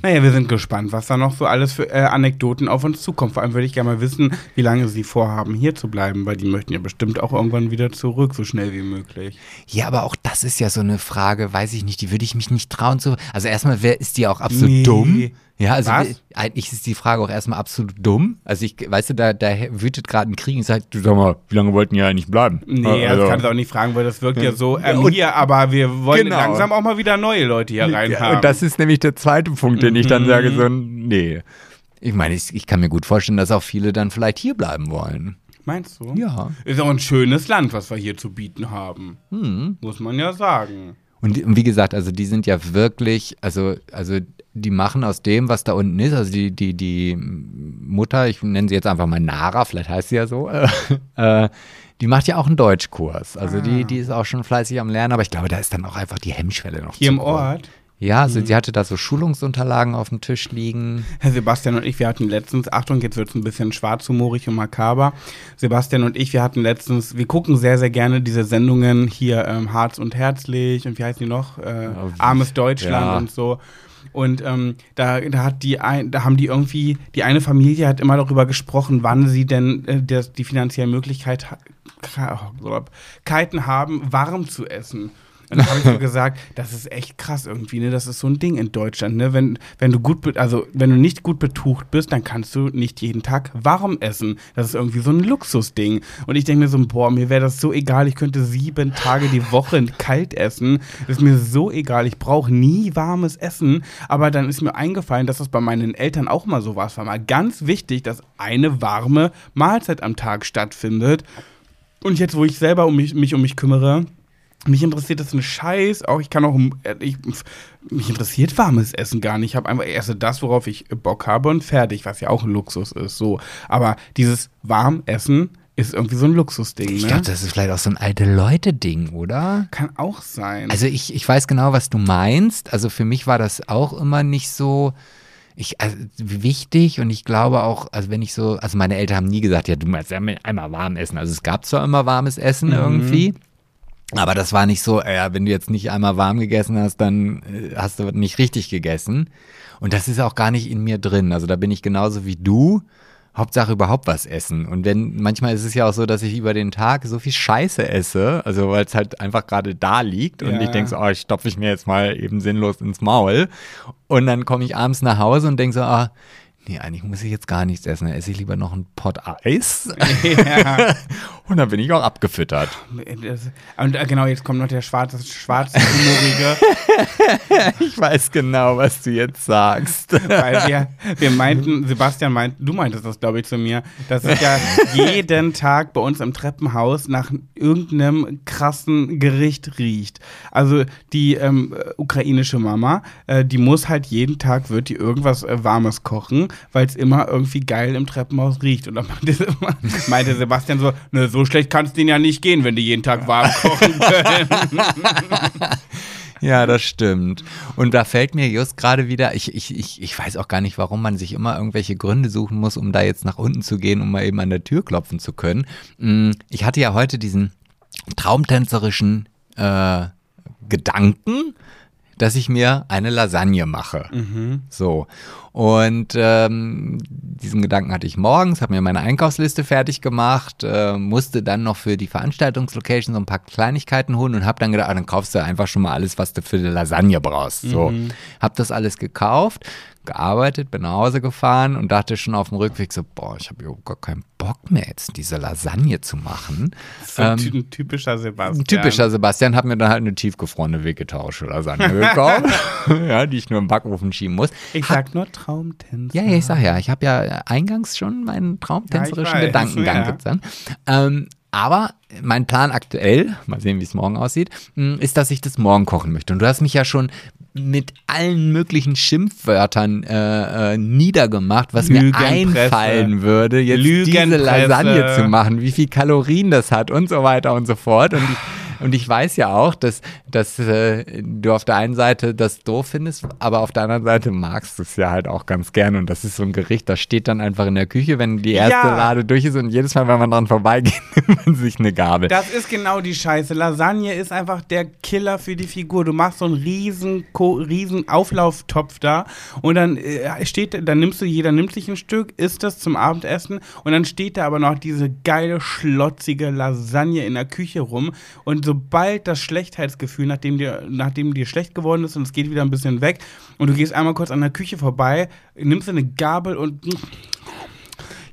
Naja, wir sind gespannt, was da noch so alles für äh, Anekdoten auf uns zukommt. Vor allem würde ich gerne mal wissen, wie lange sie vorhaben, hier zu bleiben, weil die möchten ja bestimmt auch irgendwann wieder zurück, so schnell wie möglich.
Ja, aber auch das ist ja so eine Frage, weiß ich nicht, die würde ich mich nicht trauen zu. Also erstmal, wer ist die auch absolut
Nee.
dumm? Ja, also
Was?
eigentlich ist die Frage auch erstmal absolut dumm. Also ich, weißt du, da, da wütet gerade ein Krieg und sagt, du sag mal, wie lange wollten die eigentlich bleiben?
Nee,
also,
das kann ich auch nicht fragen, weil das wirkt ja so, ähm,
Und-
hier, aber wir wollen
Genau.
langsam auch mal wieder neue Leute hier rein
Ja,
haben.
Und das ist nämlich der zweite Punkt, den ich dann
Mhm.
sage, so, nee. Ich meine, ich, ich kann mir gut vorstellen, dass auch viele dann vielleicht hier bleiben wollen.
Meinst du?
Ja.
Ist auch ein schönes Land, was wir hier zu bieten haben.
Hm.
Muss man ja sagen.
Und, und wie gesagt, also die sind ja wirklich, also, also die machen aus dem, was da unten ist, also die, die, die Mutter, ich nenne sie jetzt einfach mal Nara, vielleicht heißt sie ja so, äh, äh, die macht ja auch einen Deutschkurs. Also die, die ist auch schon fleißig am Lernen, aber ich glaube, da ist dann auch einfach die Hemmschwelle noch
Hier im
groß.
Ort.
Ja, also sie hatte da so Schulungsunterlagen auf dem Tisch liegen.
Herr Sebastian und ich, wir hatten letztens, Achtung, jetzt wird es ein bisschen schwarzhumorig und makaber. Sebastian und ich, wir hatten letztens, wir gucken sehr, sehr gerne diese Sendungen hier, ähm, Harz und Herzlich und wie heißt die noch? Äh, Armes Deutschland
Ja.
und so. Und ähm, da, da hat die ein, da haben die irgendwie, die eine Familie hat immer darüber gesprochen, wann sie denn äh, das, die finanzielle Möglichkeit ha oh, Keiten haben, warm zu essen. Und da habe ich so gesagt, das ist echt krass irgendwie, ne? Das ist so ein Ding in Deutschland, ne? Wenn, wenn du gut, also wenn du nicht gut betucht bist, dann kannst du nicht jeden Tag warm essen. Das ist irgendwie so ein Luxusding. Und ich denke mir so, boah, mir wäre das so egal, ich könnte sieben Tage die Woche kalt essen. Das ist mir so egal, ich brauche nie warmes Essen. Aber dann ist mir eingefallen, dass das bei meinen Eltern auch mal so war. Es war mal ganz wichtig, dass eine warme Mahlzeit am Tag stattfindet. Und jetzt, wo ich selber um mich, mich um mich kümmere, mich interessiert das ein Scheiß. Auch ich kann auch, äh, ich, mich interessiert warmes Essen gar nicht. Ich habe einfach erst das, worauf ich Bock habe und fertig, was ja auch ein Luxus ist. So, aber dieses Warmessen ist irgendwie so ein Luxusding.
Ich
ne?
glaube, das ist vielleicht auch so ein alte Leute-Ding, oder?
kann auch sein.
Also ich, ich weiß genau, was du meinst. Also für mich war das auch immer nicht so ich, also, wichtig und ich glaube auch, also wenn ich so, also meine Eltern haben nie gesagt, ja, du musst ja einmal warm essen. Also es gab zwar immer warmes Essen
Mhm.
irgendwie, aber das war nicht so, äh, wenn du jetzt nicht einmal warm gegessen hast, dann äh, hast du nicht richtig gegessen. Und das ist auch gar nicht in mir drin. Also da bin ich genauso wie du. Hauptsache überhaupt was essen. Und wenn, manchmal ist es ja auch so, dass ich über den Tag so viel Scheiße esse, also weil es halt einfach gerade da liegt und
Ja.
ich denke so, oh, ich stopfe ich mir jetzt mal eben sinnlos ins Maul. Und dann komme ich abends nach Hause und denke so, ah, nee, eigentlich muss ich jetzt gar nichts essen. Dann esse ich lieber noch einen Pott Eis.
ja.
und dann bin ich auch abgefüttert.
Und äh, genau, jetzt kommt noch der schwarze, schwarze Humorige,
Ich weiß genau, was du jetzt sagst.
weil wir, wir meinten, Sebastian meint, du meintest das, glaube ich, zu mir, dass es ja jeden Tag bei uns im Treppenhaus nach irgendeinem krassen Gericht riecht. Also die ähm, ukrainische Mama, äh, die muss halt jeden Tag, wird die irgendwas äh, Warmes kochen, weil es immer irgendwie geil im Treppenhaus riecht. Und dann meinte, meinte Sebastian so, ne, so schlecht kann es denen ja nicht gehen, wenn die jeden Tag warm kochen können.
Ja, das stimmt. Und da fällt mir just gerade wieder, ich, ich, ich, ich weiß auch gar nicht, warum man sich immer irgendwelche Gründe suchen muss, um da jetzt nach unten zu gehen, um mal eben an der Tür klopfen zu können. Mm, Ich hatte ja heute diesen traumtänzerischen äh, Gedanken, dass ich mir eine Lasagne mache.
Mhm.
So. Und ähm, diesen Gedanken hatte ich morgens, habe mir meine Einkaufsliste fertig gemacht, äh, musste dann noch für die Veranstaltungslocation so ein paar Kleinigkeiten holen und habe dann gedacht, ah, dann kaufst du einfach schon mal alles, was du für eine Lasagne brauchst. So.
Mhm.
Hab das alles gekauft, gearbeitet, bin nach Hause gefahren und dachte schon auf dem Rückweg so, boah, ich habe überhaupt gar keinen Bock mehr jetzt diese Lasagne zu machen.
So
Ähm,
ein typischer Sebastian.
Typischer Sebastian hat mir dann halt eine tiefgefrorene vegetarische Lasagne gekauft, ja, die ich nur im Backofen schieben muss.
Ich
Hat-
sag nur Traumtänzer.
ja, ja, ich sag ja, ich habe ja eingangs schon meinen traumtänzerischen
Ja,
Gedankengang sozusagen. Ähm, aber mein Plan aktuell, mal sehen, wie es morgen aussieht, mh, ist, dass ich das morgen kochen möchte. Und du hast mich ja schon mit allen möglichen Schimpfwörtern äh, äh, niedergemacht, was mir einfallen würde, jetzt diese. Lasagne zu machen, wie viel Kalorien das hat und so weiter und so fort. Und ich, und ich weiß ja auch, dass, dass äh, du auf der einen Seite das doof findest, aber auf der anderen Seite magst du es ja halt auch ganz gern. Und das ist so ein Gericht, das steht dann einfach in der Küche, wenn die erste
Ja.
Lade durch ist und jedes Mal, wenn man dran vorbeigeht, nimmt man sich eine Gabel.
Das ist genau die Scheiße. Lasagne ist einfach der Killer für die Figur. Du machst so einen riesen, riesen Auflauftopf da und dann äh, steht, dann nimmst du, jeder nimmt sich ein Stück, isst das zum Abendessen und dann steht da aber noch diese geile, schlotzige Lasagne in der Küche rum und sobald das Schlechtheitsgefühl, nachdem dir, nachdem dir schlecht geworden ist und es geht wieder ein bisschen weg und du gehst einmal kurz an der Küche vorbei, nimmst eine Gabel und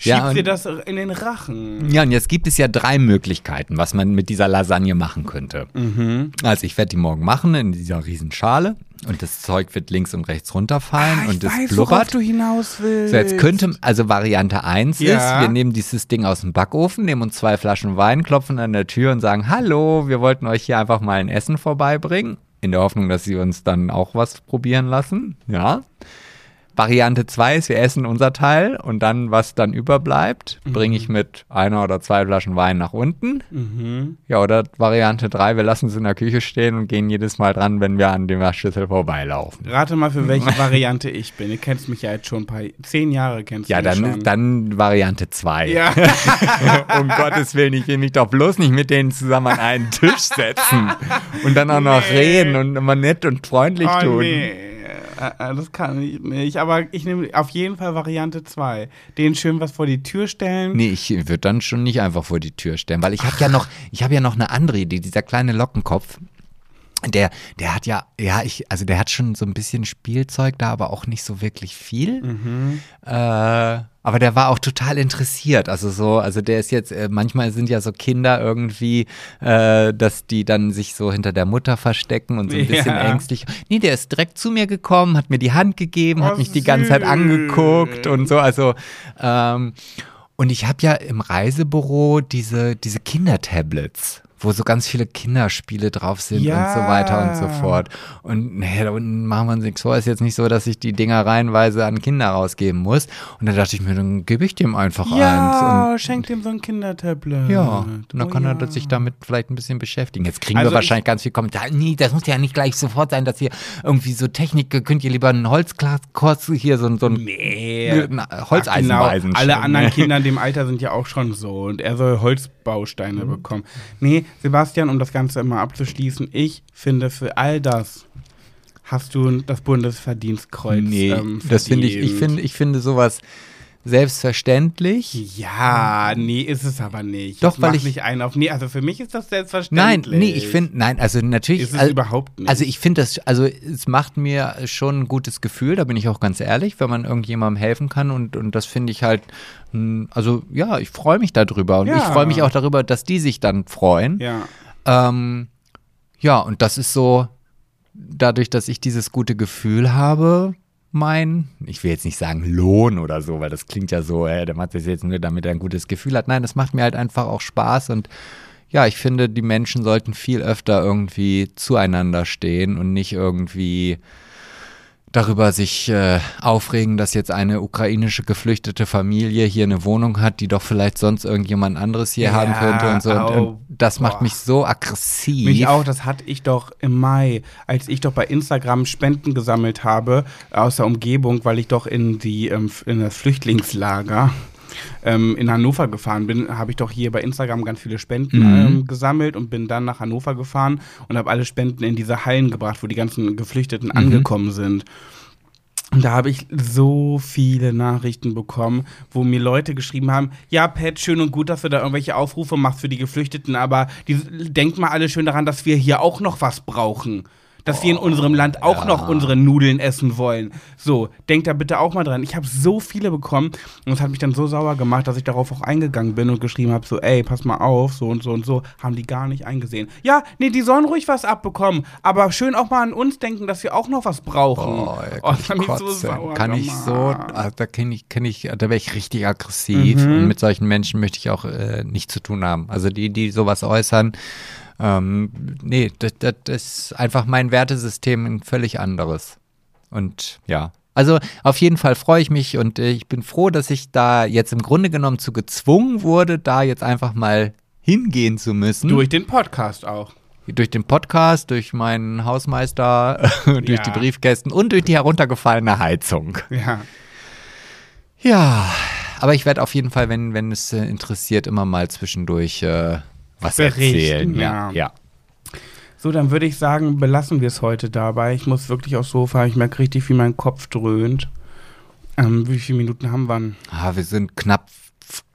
Ja,
schiebst
und-
dir das in den Rachen.
Ja, und jetzt gibt es ja drei Möglichkeiten, was man mit dieser Lasagne machen könnte.
Mhm.
Also ich werde die morgen machen in dieser riesen Schale und das Zeug wird links und rechts runterfallen
Ah,
und es
weiß,
blubbert.
du hinaus willst.
So, jetzt könnte, also Variante 1
Ja.
ist, wir nehmen dieses Ding aus dem Backofen, nehmen uns zwei Flaschen Wein, klopfen an der Tür und sagen, hallo, wir wollten euch hier einfach mal ein Essen vorbeibringen. In der Hoffnung, dass sie uns dann auch was probieren lassen. Ja. Variante 2 ist, wir essen unser Teil und dann, was dann überbleibt, bringe ich mit einer oder zwei Flaschen Wein nach unten.
Mhm.
Ja, oder Variante 3, wir lassen es in der Küche stehen und gehen jedes Mal dran, wenn wir an dem Waschschüssel vorbeilaufen.
Rate mal, für welche Variante ich bin. Du kennst mich ja jetzt schon ein paar, zehn Jahre kennst
Ja,
du mich
dann,
schon.
dann Variante 2.
Ja.
um Gottes Willen, ich will mich doch bloß nicht mit denen zusammen an einen Tisch setzen und dann auch noch
Nee.
reden und immer nett und freundlich
oh,
tun.
nee. Äh, äh, Das kann ich nicht. Aber ich nehme auf jeden Fall Variante 2. Den schön was vor die Tür stellen.
Nee, ich würde dann schon nicht einfach vor die Tür stellen, weil ich habe ja noch, ich habe ja noch eine andere Idee, dieser kleine Lockenkopf. Der, der hat ja, ja, ich, also der hat schon so ein bisschen Spielzeug da, aber auch nicht so wirklich viel.
Mhm.
Äh, aber der war auch total interessiert. Also so, also der ist jetzt, äh, manchmal sind ja so Kinder irgendwie, äh, dass die dann sich so hinter der Mutter verstecken und so ein bisschen
Ja.
ängstlich. Nee, der ist direkt zu mir gekommen, hat mir die Hand gegeben,
Oh,
hat mich die ganze Zeit
süß.
angeguckt und so. Also, ähm, und ich habe ja im Reisebüro diese, diese Kindertablets. Wo so ganz viele Kinderspiele drauf sind
Ja.
und so weiter und so fort. Und naja, da unten machen wir uns nichts vor. Ist jetzt nicht so, dass ich die Dinger reihenweise an Kinder rausgeben muss. Und da dachte ich mir, dann gebe ich dem einfach eins.
Ja, schenk dem so ein Kindertablet.
ja, und dann
Oh
kann
ja.
er sich damit vielleicht ein bisschen beschäftigen. Jetzt kriegen
Also
wir wahrscheinlich ganz viel Kommentare. Nee, das muss ja nicht gleich sofort sein, dass ihr irgendwie so Technik, könnt ihr lieber einen Holzkurs hier, so, ein- so ein
Nee.
Na, Holzeisenweisen.
Genau, alle anderen? Kinder in dem Alter sind ja auch schon so und er soll Holzbausteine
Mhm.
bekommen. Nee, Sebastian, um das Ganze immer abzuschließen, ich finde für all das hast du das Bundesverdienstkreuz.
Nee,
ähm,
das finde ich, ich finde, ich finde sowas selbstverständlich.
Ja, nee, ist es aber nicht.
Doch,
Jetzt
weil ich-
nicht einen auf. Nee, also für mich ist das
Nein,
selbstverständlich.
nee, ich finde, nein, also natürlich.
Ist es
also,
überhaupt nicht.
Also ich finde das, also es macht mir schon ein gutes Gefühl, da bin ich auch ganz ehrlich, wenn man irgendjemandem helfen kann und, und das finde ich halt, mh, also ja, ich freue mich darüber und
Ja.
ich freue mich auch darüber, dass die sich dann freuen.
Ja.
Ähm, ja, und das ist so, dadurch, dass ich dieses gute Gefühl habe, mein, ich will jetzt nicht sagen Lohn oder so, weil das klingt ja so, äh, der macht das jetzt nur, damit er ein gutes Gefühl hat. Nein, das macht mir halt einfach auch Spaß und ja, ich finde, die Menschen sollten viel öfter irgendwie zueinander stehen und nicht irgendwie darüber sich äh, aufregen, dass jetzt eine ukrainische geflüchtete Familie hier eine Wohnung hat, die doch vielleicht sonst irgendjemand anderes hier
Ja,
haben könnte und so. Und,
au,
und das macht
boah.
mich so aggressiv.
Mich auch, das hatte ich doch im Mai, als ich doch bei Instagram Spenden gesammelt habe aus der Umgebung, weil ich doch in die ähm, in das Flüchtlingslager ähm, in Hannover gefahren bin, habe ich doch hier bei Instagram ganz viele Spenden
Mhm.
ähm, gesammelt und bin dann nach Hannover gefahren und habe alle Spenden in diese Hallen gebracht, wo die ganzen Geflüchteten angekommen sind. Und da habe ich so viele Nachrichten bekommen, wo mir Leute geschrieben haben, ja, Pat, schön und gut, dass du da irgendwelche Aufrufe machst für die Geflüchteten, aber die, denkt mal alle schön daran, dass wir hier auch noch was brauchen. Dass wir in unserem Land auch
ja.
noch unsere Nudeln essen wollen. So, denkt da bitte auch mal dran. Ich habe so viele bekommen und es hat mich dann so sauer gemacht, dass ich darauf auch eingegangen bin und geschrieben habe, so, ey, pass mal auf, so und so und so. Haben die gar nicht eingesehen. Ja, nee, die sollen ruhig was abbekommen, aber schön auch mal an uns denken, dass wir auch noch was brauchen.
Oh, ja,
Oh,
ich
so sauer
Kann ich so, ah, da kenne ich, kenn ich, da wäre ich richtig aggressiv
Mhm.
und mit solchen Menschen möchte ich auch äh, nichts zu tun haben. Also die, die sowas äußern, ähm, nee, das, das ist einfach mein Wertesystem ein völlig anderes. Und ja. Also auf jeden Fall freue ich mich und äh, ich bin froh, dass ich da jetzt im Grunde genommen zu gezwungen wurde, da jetzt einfach mal hingehen zu müssen.
Durch den Podcast auch.
Durch den Podcast, durch meinen Hausmeister, durch
Ja.
die Briefkästen und durch die heruntergefallene Heizung.
Ja.
Ja, aber ich werde auf jeden Fall, wenn, wenn es äh, interessiert, immer mal zwischendurch äh, was
Berichten,
erzählen.
ja.
ja.
So, dann würde ich sagen, belassen wir es heute dabei. Ich muss wirklich aufs Sofa. Ich merke richtig, wie mein Kopf dröhnt. Ähm, wie viele Minuten haben wir?
Ah, wir sind knapp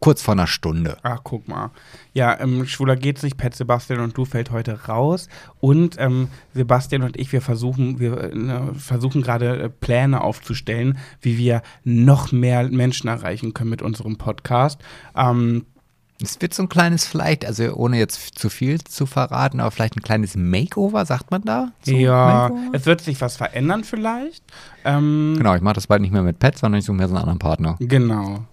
kurz vor einer Stunde.
Ach, guck mal. Ja, ähm, Schwuler geht's nicht. Pet Sebastian und du fällt heute raus. Und ähm, Sebastian und ich, wir versuchen, wir äh, ne, versuchen gerade äh, Pläne aufzustellen, wie wir noch mehr Menschen erreichen können mit unserem Podcast. Ähm,
Es wird so ein kleines, vielleicht, also ohne jetzt zu viel zu verraten, aber vielleicht ein kleines Makeover, sagt man da? So,
ja,
Makeover?
es wird sich was verändern vielleicht. Ähm,
Genau, ich mache das bald nicht mehr mit Pet, sondern ich suche mir so einen anderen Partner.
Genau.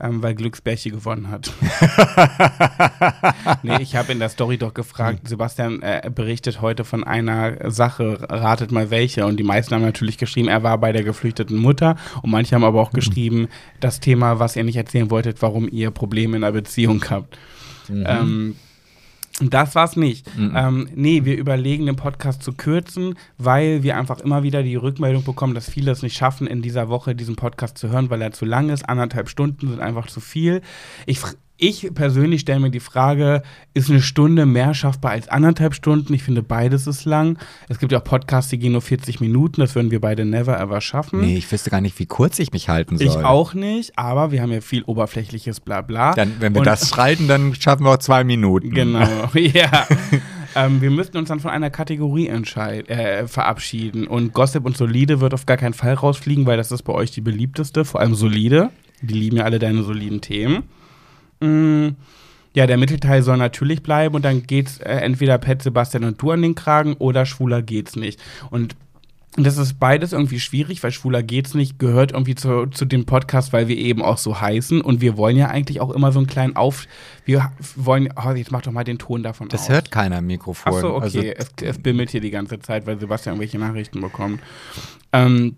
Ähm, weil Glücksbärchi gewonnen hat. nee, ich habe in der Story doch gefragt, Sebastian äh, berichtet heute von einer Sache, ratet mal welche. Und die meisten haben natürlich geschrieben, er war bei der geflüchteten Mutter. Und manche haben aber auch geschrieben, das Thema, was ihr nicht erzählen wolltet, warum ihr Probleme in der Beziehung habt. Ähm, das war's nicht.
Mhm.
Ähm, nee, wir überlegen, den Podcast zu kürzen, weil wir einfach immer wieder die Rückmeldung bekommen, dass viele es nicht schaffen, in dieser Woche diesen Podcast zu hören, weil er zu lang ist. Anderthalb Stunden sind einfach zu viel. Ich, ich persönlich stelle mir die Frage, ist eine Stunde mehr schaffbar als anderthalb Stunden? Ich finde, beides ist lang. Es gibt ja auch Podcasts, die gehen nur 40 Minuten. Das würden wir beide never ever schaffen.
Nee, ich wüsste gar nicht, wie kurz ich mich halten soll.
ich auch nicht, aber wir haben ja viel oberflächliches Blabla.
Dann, wenn wir
Und-
das schreiten, dann schaffen wir auch zwei Minuten.
Genau, ja. ähm, wir müssten uns dann von einer Kategorie äh, verabschieden. Und Gossip und Solide wird auf gar keinen Fall rausfliegen, weil das ist bei euch die beliebteste, vor allem Solide. Die lieben ja alle deine soliden Themen. Mm, ja, der Mittelteil soll natürlich bleiben und dann geht's äh, entweder Pet, Sebastian und du an den Kragen oder Schwuler geht's nicht. Und das ist beides irgendwie schwierig, weil Schwuler geht's nicht, gehört irgendwie zu, zu dem Podcast, weil wir eben auch so heißen. Und wir wollen ja eigentlich auch immer so einen kleinen Auf. Wir wollen. Oh, jetzt mach doch mal den Ton davon
Das
aus.
hört keiner im Mikrofon.
Ach so, okay.
Also,
es, es bimmelt hier die ganze Zeit, weil Sebastian irgendwelche Nachrichten bekommt. Ähm,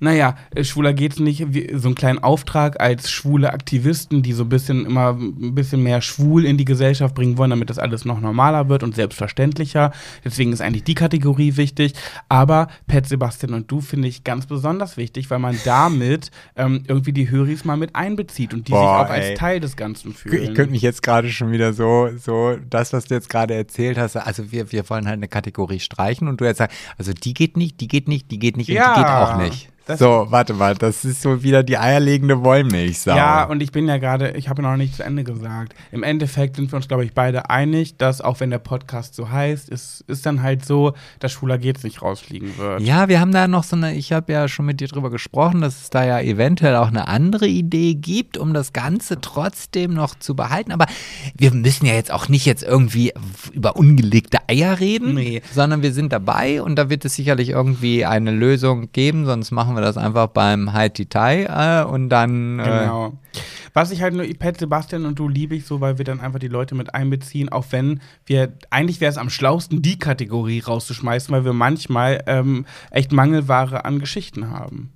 naja, äh, schwuler geht's nicht. So einen kleinen Auftrag als schwule Aktivisten, die so ein bisschen immer ein bisschen mehr schwul in die Gesellschaft bringen wollen, damit das alles noch normaler wird und selbstverständlicher. Deswegen ist eigentlich die Kategorie wichtig. Aber Pet, Sebastian und du finde ich ganz besonders wichtig, weil man damit ähm, irgendwie die Höris mal mit einbezieht und die
Boah,
sich auch
ey.
als Teil des Ganzen fühlen.
ich könnte mich jetzt gerade schon wieder so, so, das, was du jetzt gerade erzählt hast, also wir, wir wollen halt eine Kategorie streichen und du jetzt sagst, also die geht nicht, die geht nicht, die geht nicht
Ja,
und die geht auch nicht.
Das-
So, warte mal, das ist so wieder die eierlegende Wollmilchsau.
Ja, und ich bin ja gerade, ich habe noch nicht zu Ende gesagt. Im Endeffekt sind wir uns, glaube ich, beide einig, dass auch wenn der Podcast so heißt, ist, ist dann halt so, dass Schwuler geht's nicht rausfliegen wird.
Ja, wir haben da noch so eine, ich habe ja schon mit dir drüber gesprochen, dass es da ja eventuell auch eine andere Idee gibt, um das Ganze trotzdem noch zu behalten. Aber wir müssen ja jetzt auch nicht jetzt irgendwie über ungelegte Eier reden,
Nee.
sondern wir sind dabei und da wird es sicherlich irgendwie eine Lösung geben, sonst machen wir das einfach beim High Titai äh, und dann äh,
Genau. Was ich halt nur, Pet, Sebastian und du liebe ich so, weil wir dann einfach die Leute mit einbeziehen, auch wenn wir, eigentlich wäre es am schlausten, die Kategorie rauszuschmeißen, weil wir manchmal ähm, echt Mangelware an Geschichten haben.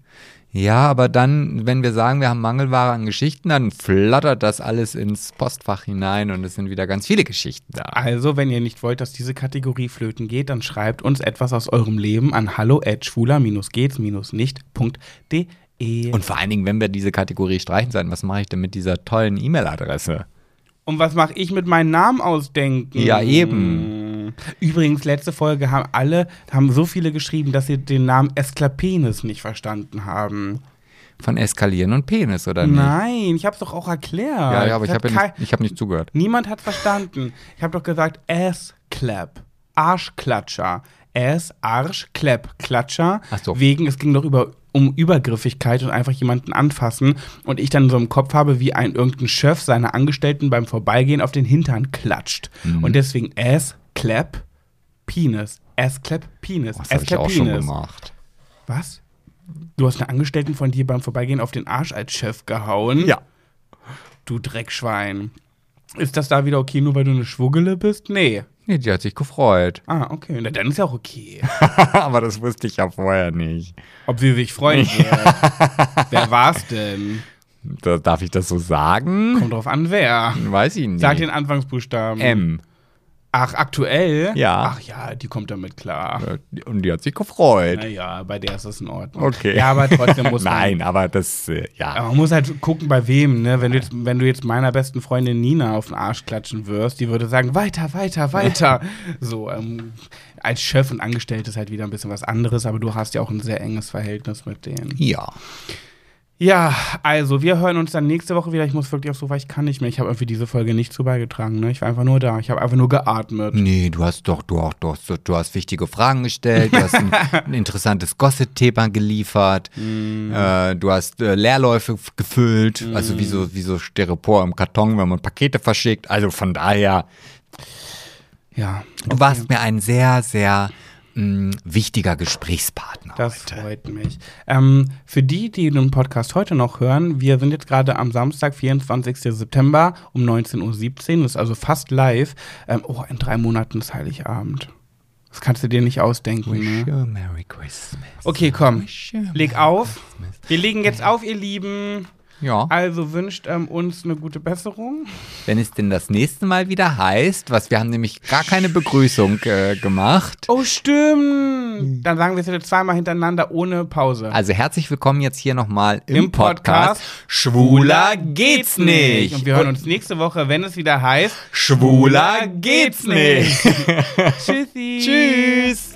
Ja, aber dann, wenn wir sagen, wir haben Mangelware an Geschichten, dann flattert das alles ins Postfach hinein und es sind wieder ganz viele Geschichten da.
Also, wenn ihr nicht wollt, dass diese Kategorie flöten geht, dann schreibt uns etwas aus eurem Leben an hallo at schwuler-gehts-nicht.de. E.
Und vor allen Dingen, wenn wir diese Kategorie streichen sollten, was mache ich denn mit dieser tollen E-Mail-Adresse?
Und was mache ich mit meinem Namen ausdenken?
Ja, eben.
Übrigens, letzte Folge haben alle, haben so viele geschrieben, dass sie den Namen Esklapenis nicht verstanden haben.
Von Eskalieren und Penis, oder nicht?
Nein, ich habe es doch auch erklärt.
Ja, ja, aber ich
Das
habe ja nicht, ich hab nicht zugehört.
Niemand hat verstanden. Ich habe doch gesagt Ass-Clap. Arschklatscher. Ass, Arsch, Clap, Klatscher.
Ach so.
Wegen, es ging doch über, um Übergriffigkeit und einfach jemanden anfassen. Und ich dann so im Kopf habe, wie ein irgendein Chef seine Angestellten beim Vorbeigehen auf den Hintern klatscht.
Mhm.
Und deswegen Ass, Clap, Penis. Ass, Clap, Penis.
Das habe
Ass,
ich
Clap,
auch schon
Penis.
gemacht.
Was? Du hast eine Angestellten von dir beim Vorbeigehen auf den Arsch als Chef gehauen? Du Dreckschwein. Ist das da wieder okay, nur weil du eine Schwuggele bist? Nee.
Nee, die hat sich gefreut.
Ah, okay. Na, dann ist ja auch okay.
aber das wusste ich ja vorher nicht.
Ob sie sich freuen wird. wer war's denn?
Da, darf ich das so sagen?
Kommt drauf an, wer.
Weiß ich nicht.
Sag den Anfangsbuchstaben.
M.
Ach, aktuell?
Ja.
Ach ja, die kommt damit klar.
Und die hat sich gefreut.
Naja, bei der ist das in Ordnung.
Okay.
Ja, aber trotzdem muss man.
Nein, aber das, äh, ja.
Aber man muss halt gucken, bei wem, ne? Wenn du jetzt, wenn du jetzt meiner besten Freundin Nina auf den Arsch klatschen wirst, die würde sagen, weiter, weiter, weiter. so, ähm, als Chef und Angestellte ist halt wieder ein bisschen was anderes, aber du hast ja auch ein sehr enges Verhältnis mit denen.
Ja.
Ja, also wir hören uns dann nächste Woche wieder. Ich muss wirklich aufs Sofa, ich kann nicht mehr. Ich habe irgendwie diese Folge nicht zu beigetragen. Ne? Ich war einfach nur da. Ich habe einfach nur geatmet.
Nee, du hast doch, du, auch, du, hast, du hast wichtige Fragen gestellt, du hast ein, ein interessantes Gossip-Thema geliefert, äh, du hast äh, Leerläufe gefüllt, also wie so, wie so Styropor im Karton, wenn man Pakete verschickt. Also von daher,
Ja,
du warst mir ein sehr, sehr mh, wichtiger Gesprächspartner.
das freut mich. Ähm, für die, die den Podcast heute noch hören, wir sind jetzt gerade am Samstag, 24. September um 19.17 Uhr. Das ist also fast live. Ähm, oh, in drei Monaten ist Heiligabend. Das kannst du dir nicht ausdenken.
Wish
Ne?
Merry Christmas.
Okay, komm. Leg auf.
Christmas.
Wir legen jetzt auf, ihr Lieben.
Ja.
Also wünscht ähm, uns eine gute Besserung.
Wenn es denn das nächste Mal wieder heißt, was wir haben nämlich gar keine Begrüßung äh, gemacht.
Oh, stimmt. Dann sagen wir es jetzt zweimal hintereinander ohne Pause.
Also herzlich willkommen jetzt hier nochmal im,
Im
Podcast.
Podcast
Schwuler geht's nicht.
Und wir hören uns nächste Woche, wenn es wieder heißt
Schwuler geht's nicht.
Tschüssi.
Tschüss.